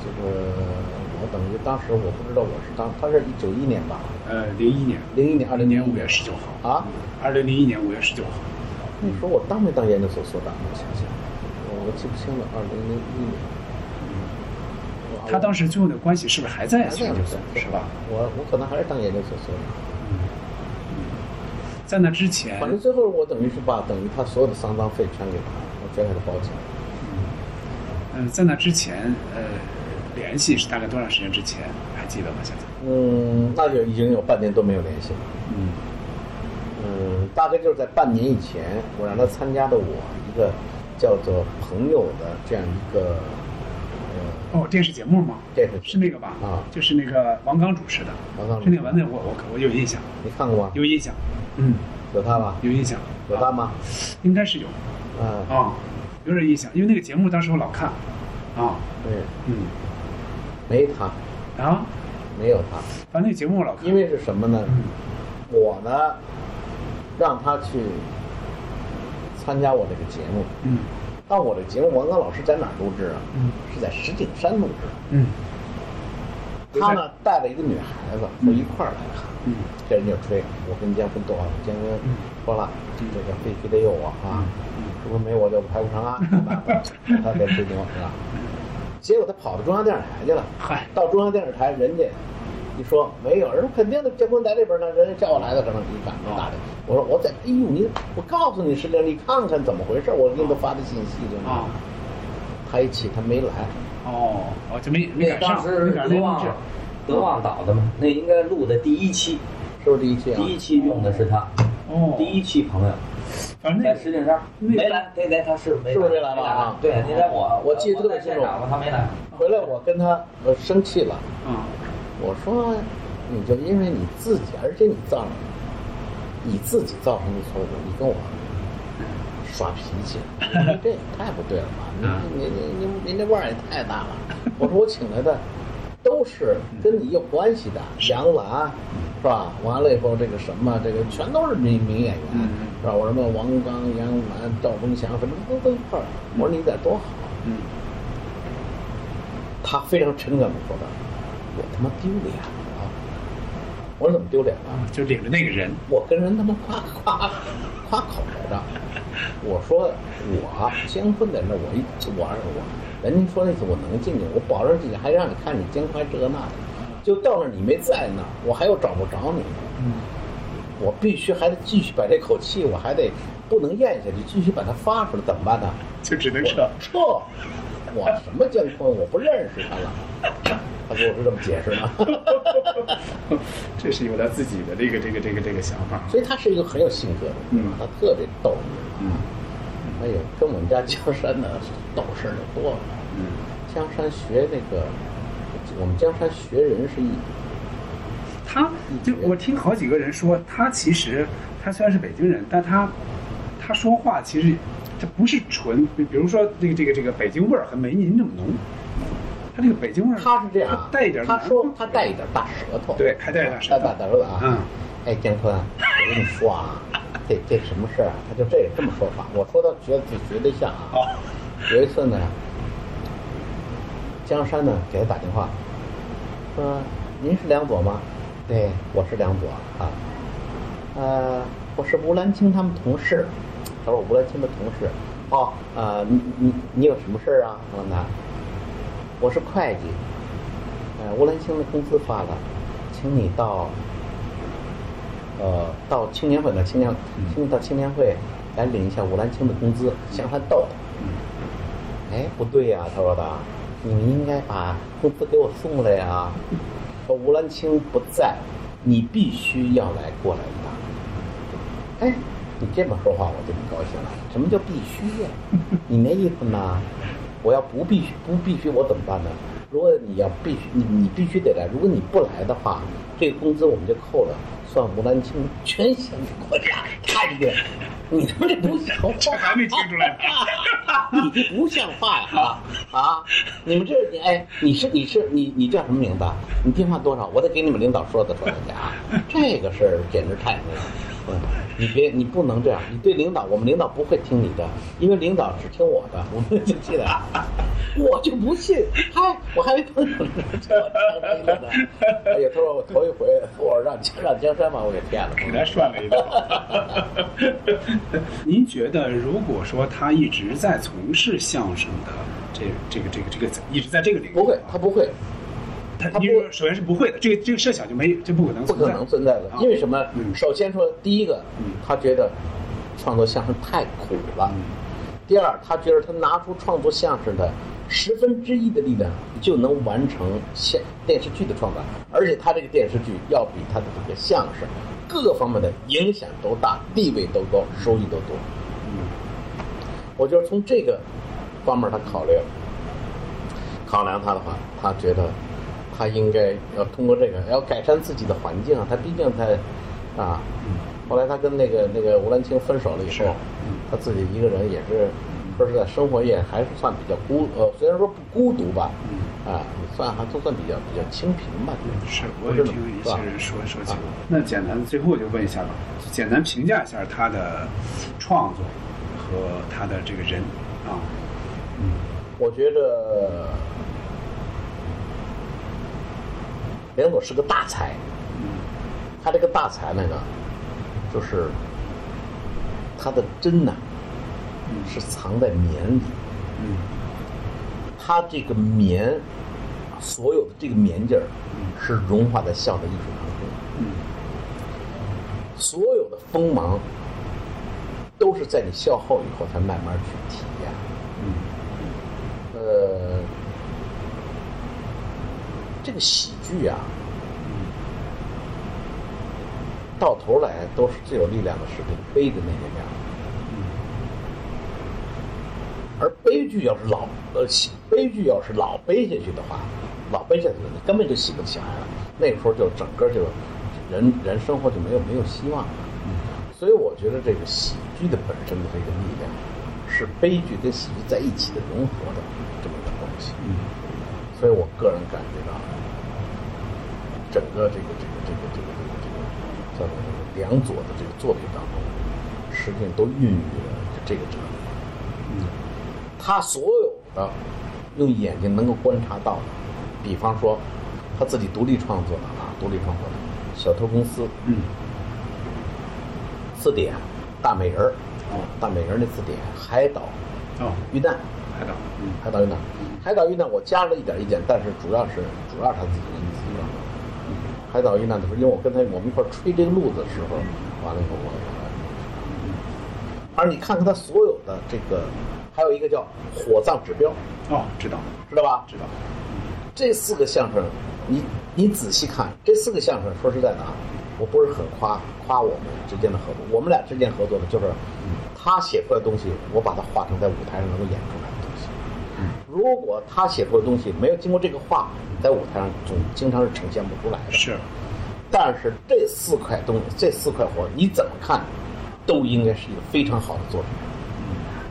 这个我等于当时我不知道我是当他是九一年吧，呃，零一年，零一年二零年五月十九号啊，二零零一年五月十九号。那时候我当没当研究所所长？我想想，我我记不清了，二零零一年。他当时最后的关系是不是还在研究所？是吧？我我可能还是当研究所所长。在那之前，反正最后我等于是把等于他所有的丧葬费全给他，我全给他包起来。嗯、在那之前，呃，联系是大概多长时间之前？还记得吗？现在？嗯，那就已经有半年都没有联系了。嗯嗯，大概就是在半年以前，我让他参加的我一个叫做“朋友”的这样一个呃哦，电视节目吗？电视是那个吧？啊就是那个王刚主持的。王刚主持是那个，那我我我有印象，你看过吗？有印象。嗯，有他吧？有印象。有他吗？应该是有啊，啊、有点印象，因为那个节目当时我老看。啊，对，嗯，没他，啊，没有他，反正那节目我老看。因为是什么呢？嗯。我呢，让他去参加我这个节目。嗯。但我这个节目，王刚老师在哪儿录制啊？嗯。是在石景山录制。嗯。他呢带了一个女孩子，说一块儿来看。嗯。这人就吹，我跟姜昆多少，姜昆说了，这个必须得有我啊，如果没我就拍不成啊，他得吹牛是吧？结果他跑到中央电视台去了，嗨到中央电视台，人家一说没有，人说肯定的，姜昆在这边呢，人家叫我来的，可能一看就打的。我说我在，哎呦你，我告诉你是这，你看看怎么回事，我给你都发的信息了。啊，他一起他没来，哦哦，就没没赶上，当时德旺那录制。德旺导的嘛，那应该录的第一期，是不是第一期啊？第一期用的是他，哦，第一期朋友反正那石景山没来，那天他是没是不是没来吧啊对，那天我我记得特别清楚他没来。回来我跟他呃生气了。啊，我说，你就因为你自己，而且你造成你自己造成的错误，你跟我耍脾气，这也太不对了吧？你你你你你那腕儿也太大了。我说我请来的都是跟你有关系的，杨澜，是吧？完了以后这个什么，这个全都是名名演员，是吧？我什么王刚、杨澜、赵忠祥，什么都都一块儿。我说你得多好，嗯，他非常诚恳的说道，我他妈丢脸了！我说怎么丢脸啊？就领着那个人，我跟人他妈夸夸夸口来着。我说我结婚在那，我一我我，人家说那次我能进去，我保证进去，还让你看你肩宽这个那的，就到那儿你没在那儿，我还又找不着你，嗯，我必须还得继续把这口气，我还得不能咽下去，继续把它发出来，怎么办呢？就只能撤。撤，我什么姜昆，我不认识他了。他跟我是这么解释的，这是有他自己的这个这个这个这个想法。所以他是一个很有性格的人，嗯他特别逗。嗯哎呦，跟我们家江山的斗事儿的多了。嗯江山学那个，我们江山学人是一，他就我听好几个人说，他其实他虽然是北京人，但他他说话其实他不是纯，比比如说这个这个这个北京味儿和没您这么浓，他这个北京味儿他是这样带一点他说他带一点大舌头，对，还带一点舌头大舌头啊。嗯，哎，江坤，我跟你说啊，这这什么事儿啊？他就这这么说法。我说他觉得自己学得像啊。有一次呢，江山呢给他打电话，说：“您是梁左吗？”“对，我是梁左啊。”“呃，我是吴兰青他们同事。”他说：“吴兰青的同事。”“哦，呃，你你你有什么事儿啊？”我问他：“我是会计。呃，吴兰青的工资发了，请你到呃到青年会的青年，请你到青年会来领一下吴兰青的工资，向他逗他。哎，不对呀、他说的，你们应该把工资给我送来呀。说吴兰青不在，你必须要来过来一趟。哎，你这么说话我就不高兴了。什么叫必须呀、你那意思呢？我要不必须不必须，我怎么办呢？如果你要必须你你必须得来，如果你不来的话，这个工资我们就扣了，算吴兰青全献给国家。看一遍，你他妈这不像话！这还没听出来你这不像话呀！啊啊！你们这你哎，你是你是你你叫什么名字啊？你电话多少？我得给你们领导说的说的去啊！这个事儿简直太那个，嗯，你别你不能这样，你对领导，我们领导不会听你的，因为领导只听我的，我们就记得，我就不信，嗨，我还没碰上这这这呢。哎呀，他说我头一回，我让让江山把我给骗了，给他涮了一道。您觉得，如果说他一直在从事相声的这这个这个这个一直在这个领域，不会，他不会，他他不首先是不会的，这个这个设想就没这不可能不可，能存在的啊，因为什么嗯？首先说，第一个嗯，他觉得创作相声太苦了嗯；第二，他觉得他拿出创作相声的十分之一的力量，就能完成现电视剧的创作，而且他这个电视剧要比他的这个相声各个方面的影响都大，地位都高，收益都多。我觉得从这个方面他考虑，考量他的话，他觉得他应该要通过这个要改善自己的环境啊。他毕竟他啊，后来他跟那个那个吴兰青分手了以后，他自己一个人也是说实在，生活也还是算比较孤呃，虽然说不孤独吧，啊，算还都算比较比较清贫吧，是，我也听一些人说说起过。那简单，最后就问一下吧，简单评价一下他的创作和他的这个人啊，嗯我觉着梁左是个大才，他这个大才那个，就是他的真呐、是藏在棉里，嗯他这个棉，所有的这个棉劲儿，是融化在笑的艺术当中，嗯所有的锋芒，都是在你笑后以后才慢慢去体验。嗯呃，这个喜剧啊，到头来都是最有力量的是这个悲的那一面。而悲剧要是老呃喜悲剧要是老悲下去的话，老悲下去了，你根本就喜不起来了。那个时候就整个就人人生活就没有没有希望了。所以我觉得这个喜剧的本身的这个力量，是悲剧跟喜剧在一起的融合的这么一个东西。嗯所以我个人感觉到，整个这个这个这个这个这个这个叫做梁左的这个作品当中，实际上都孕育了这个哲理。嗯，他所有的用眼睛能够观察到的，比方说他自己独立创作的啊，独立创作的《小偷公司》嗯，字典，大美人儿，哦大美人儿那字典，海岛哦，遇难，海岛，嗯海岛遇难，海岛遇难我加了一点意见，但是主要是主要是他自己的意。海岛遇难的时候，因为我跟他我们一块儿吹这个路子的时候，完了以后我我，而你看看他所有的这个，还有一个叫火葬指标，哦，知道，知道吧？知道，这四个相声，你你仔细看，这四个相声，说实在的啊，我不是很夸夸我们之间的合作，我们俩之间合作的就是，他写出来的东西，我把它画成在舞台上能够演出来。如果他写出的东西没有经过这个画，在舞台上总经常是呈现不出来的。是，但是这四块东西，这四块活，你怎么看，都应该是一个非常好的作品。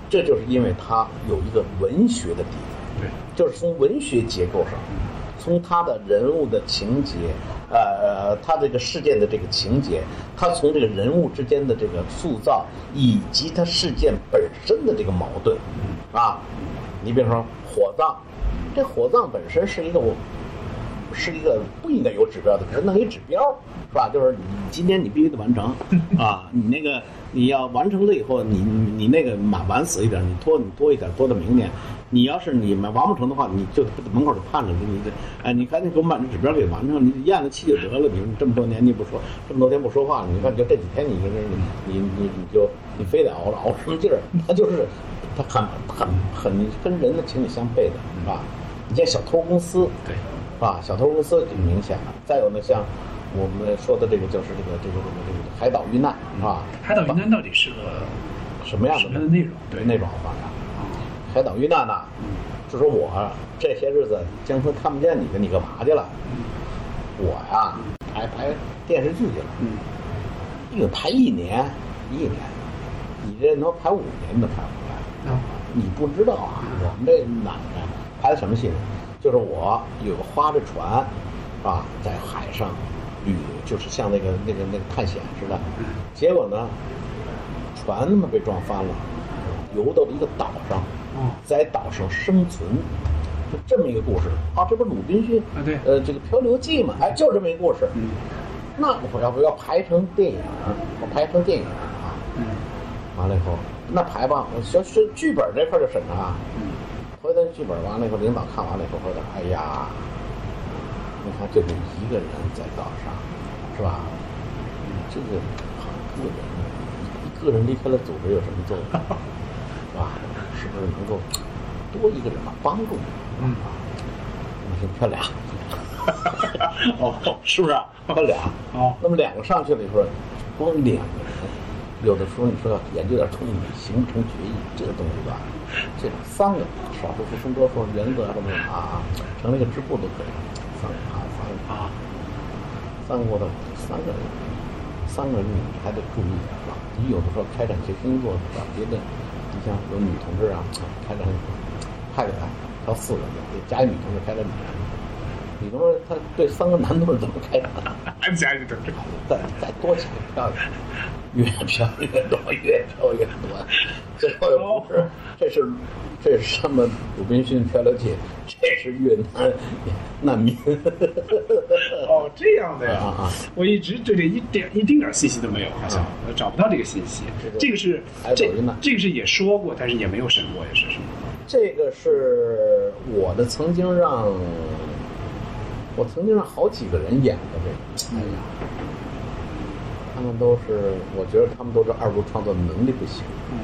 这就是因为他有一个文学的底子。对，就是从文学结构上，从他的人物的情节，呃，他这个事件的这个情节，他从这个人物之间的这个塑造，以及他事件本身的这个矛盾，啊，你比如说火葬，这火葬本身是一个我。是一个不应该有指标的，给它弄一指标，是吧？就是你今天你必须得完成 啊，你那个你要完成了以后，你你你那个晚晚死一点，你拖你拖一点，拖到明年。你要是你们完不成的话，你就门口就盼着你这，哎，你赶紧给我们把这指标给完成，你咽了气就得了。你说这么多年你不说，这么多天不说话，你看就这几天你你你你你就你非得熬着熬什么劲儿？他就是他很很很跟人的情理相悖的，是吧？你像小偷公司，对。是吧？小偷公司就明显了。再有呢，像我们说的这个，就是这个这个这个这个海岛遇难，是吧？海岛遇难到底是个什么样的什么样的内容？对，内容发展。海岛遇难呢，就说我这些日子江村看不见你了，你干嘛去了？我呀，拍拍电视剧去了。嗯，一个拍一年，一年，你这能拍五年你都拍不你不知道啊，我们这奶奶？拍的什么戏呢？就是我有个划着船，啊，在海上旅，就是像那个那个那个探险似的。结果呢，船他妈被撞翻了，游到了一个岛上，在岛上生存，就这么一个故事啊。这不鲁滨逊啊？对，呃，这个漂流记嘛，哎，就这么一个故事。嗯，那我要不要拍成电影？我拍成电影啊？嗯，完了以后，那排吧，我先是剧本这块就审查。嗯。回头剧本完了以后，领导看完了以后，说的：“哎呀，你看就你一个人在岛上，是吧？你这个好个人，一个人离开了组织有什么作用？是吧？是不是能够多一个人嘛，帮助你？嗯，你说漂亮，哦，是不是？漂亮。哦，那么两个上去了以后，光两个人，有的时候你说要研究点东西，形成决议，这个东西吧。”这三个少数服从多数原则什么的啊，成立个支部都可以。三个啊，三个啊，三个的三个人，三个人你还得注意是吧？你有的时候开展一些工作是吧？别的，你像有女同志啊，开展派给他挑四个，得加一女同志开展女人。女同志她对三个男同志怎么开展？还 加一女同志，再再多几个漂亮，越漂越多，越漂越多。最后又不是，这是这是什么？鲁滨逊漂流记，这是越南难民。哦，这样的呀！啊啊！我一直对这一点一丁点信息都没有，好像找不到这个信息。这个是这这个是也说过，但是也没有审过，也是什么？这个是我的曾经让，我曾经让好几个人演过这个。哎呀，他们都是，我觉得他们都是二度创作能力不行。嗯。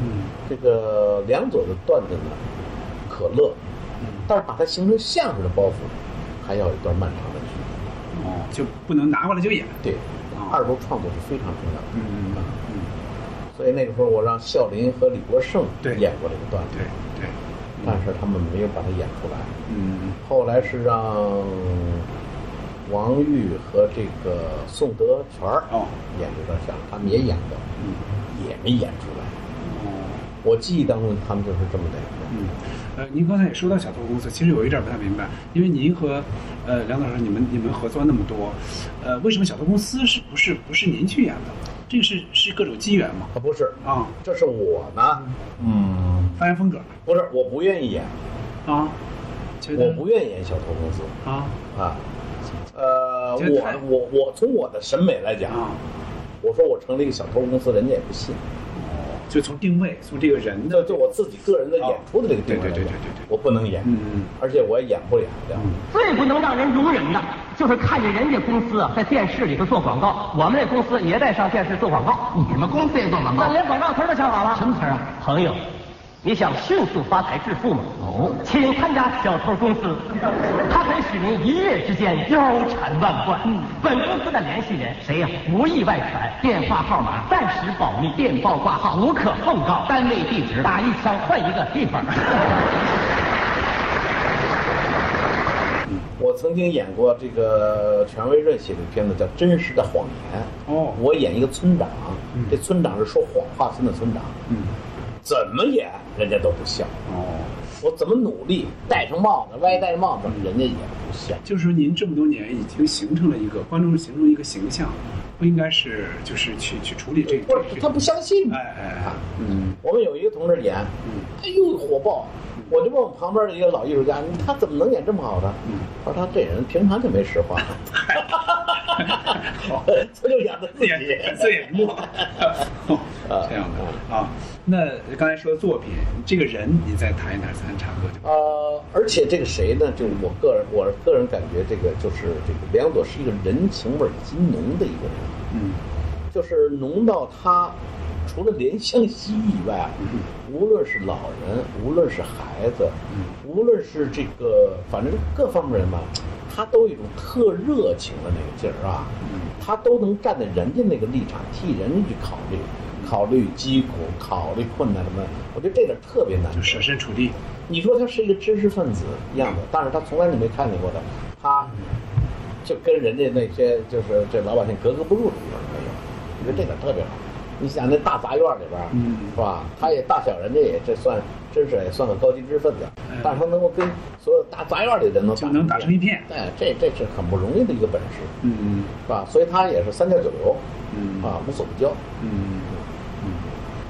嗯，这个梁左的段子呢，可乐，但是把它形成相声的包袱，还要一段漫长的距离。哦，就不能拿过来就演。对，二度创作是非常重要的。嗯嗯嗯。所以那个时候我让笑林和李国盛演过这个段子。对对。但是他们没有把它演出来。嗯。后来是让王玉和这个宋德全儿哦。演这段相声，他们也演过，嗯，也没演出来。我记忆当中他们就是这么的。嗯，呃，您刚才也说到小偷公司，其实有一点不太明白，因为您和呃梁老师你们你们合作那么多，呃，为什么小偷公司是不是不是您去演的？这个是是各种机缘吗？啊，不是啊，这是我呢，嗯，发言风格不是，我不愿意演，啊，我不愿意演小偷公司。啊。啊，呃，我我我从我的审美来讲，啊，我说我成立一个小偷公司，人家也不信。就从定位从这个人的就我自己个人的演出的这个地方来讲对对对对对对我不能演，嗯而且我也演不了的。最不能让人容忍的，就是看见人家公司啊在电视里头做广告，我们这公司也在上电视做广告。你们公司也做广告？那连广告词都想好了。什么词啊？朋友，你想迅速发财致富吗？哦，请参加小偷公司，它可以使您一夜之间腰缠万贯。嗯本公司的联系人谁呀、无意外传，电话号码暂时保密，电报挂号无可奉告，单位地址打一枪换一个地方。我曾经演过这个权威热写的片子叫《真实的谎言》，哦我演一个村长，嗯这村长是说谎话村的村长，嗯怎么演人家都不笑，哦，我怎么努力戴上帽子，歪戴着帽子，人家也不笑。就是说您这么多年已经形成了一个观众形成一个形象，不应该是就是去去处理这不是这他不相信，哎哎哎啊嗯。我们有一个同志演，哎呦火爆，我就问我旁边的一个老艺术家，他怎么能演这么好的？他说他这人平常就没实话，好。他就演的自己。演自演默，这样的啊。那刚才说的作品，这个人你再谈一谈，咱插歌就。呃，而且这个谁呢？就是我个人，我个人感觉这个就是这个梁左是一个人情味儿极浓的一个人，嗯就是浓到他除了怜香惜玉以外，无论是老人，无论是孩子，无论是这个反正各方面人吧，他都有一种特热情的那个劲儿啊，他都能站在人家那个立场替人家去考虑，考虑疾苦，考虑困难什么，我觉得这点特别难。就设身处地，你说他是一个知识分子一样子，但是他从来你没看见过的，他就跟人家那些就是这老百姓格格不入的地方没有，我觉得这点特别好。你想那大杂院里边，嗯是吧？他也大小人家也这算真是也算个高级知识分子，嗯但是他能够跟所有大杂院里的人能就能打成一片。哎，这这是很不容易的一个本事，嗯是吧？所以他也是三教九流，嗯啊，无所不教。嗯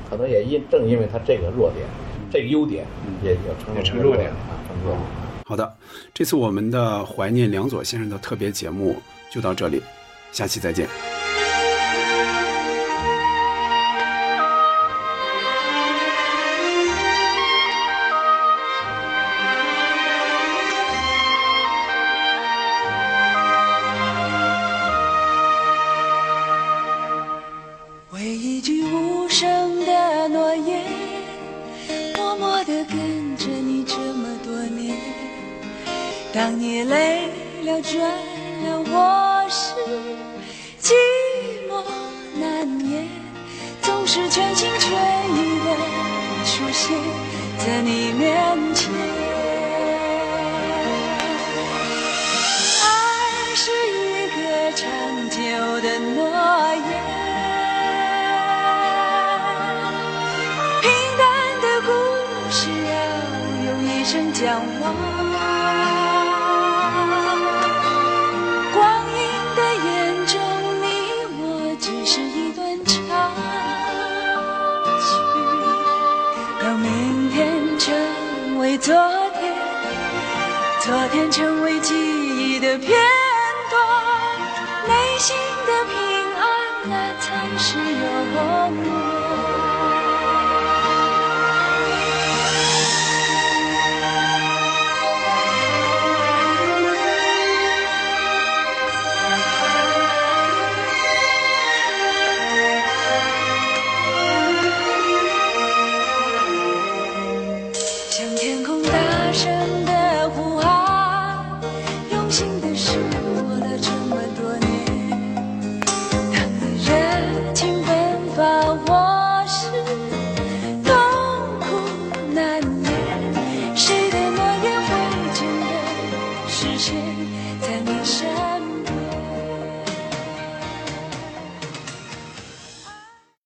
可能也因正因为他这个弱点，这个优点，也也成了也成弱点啊，成弱点。好的，这次我们的怀念梁左先生的特别节目就到这里，下期再见。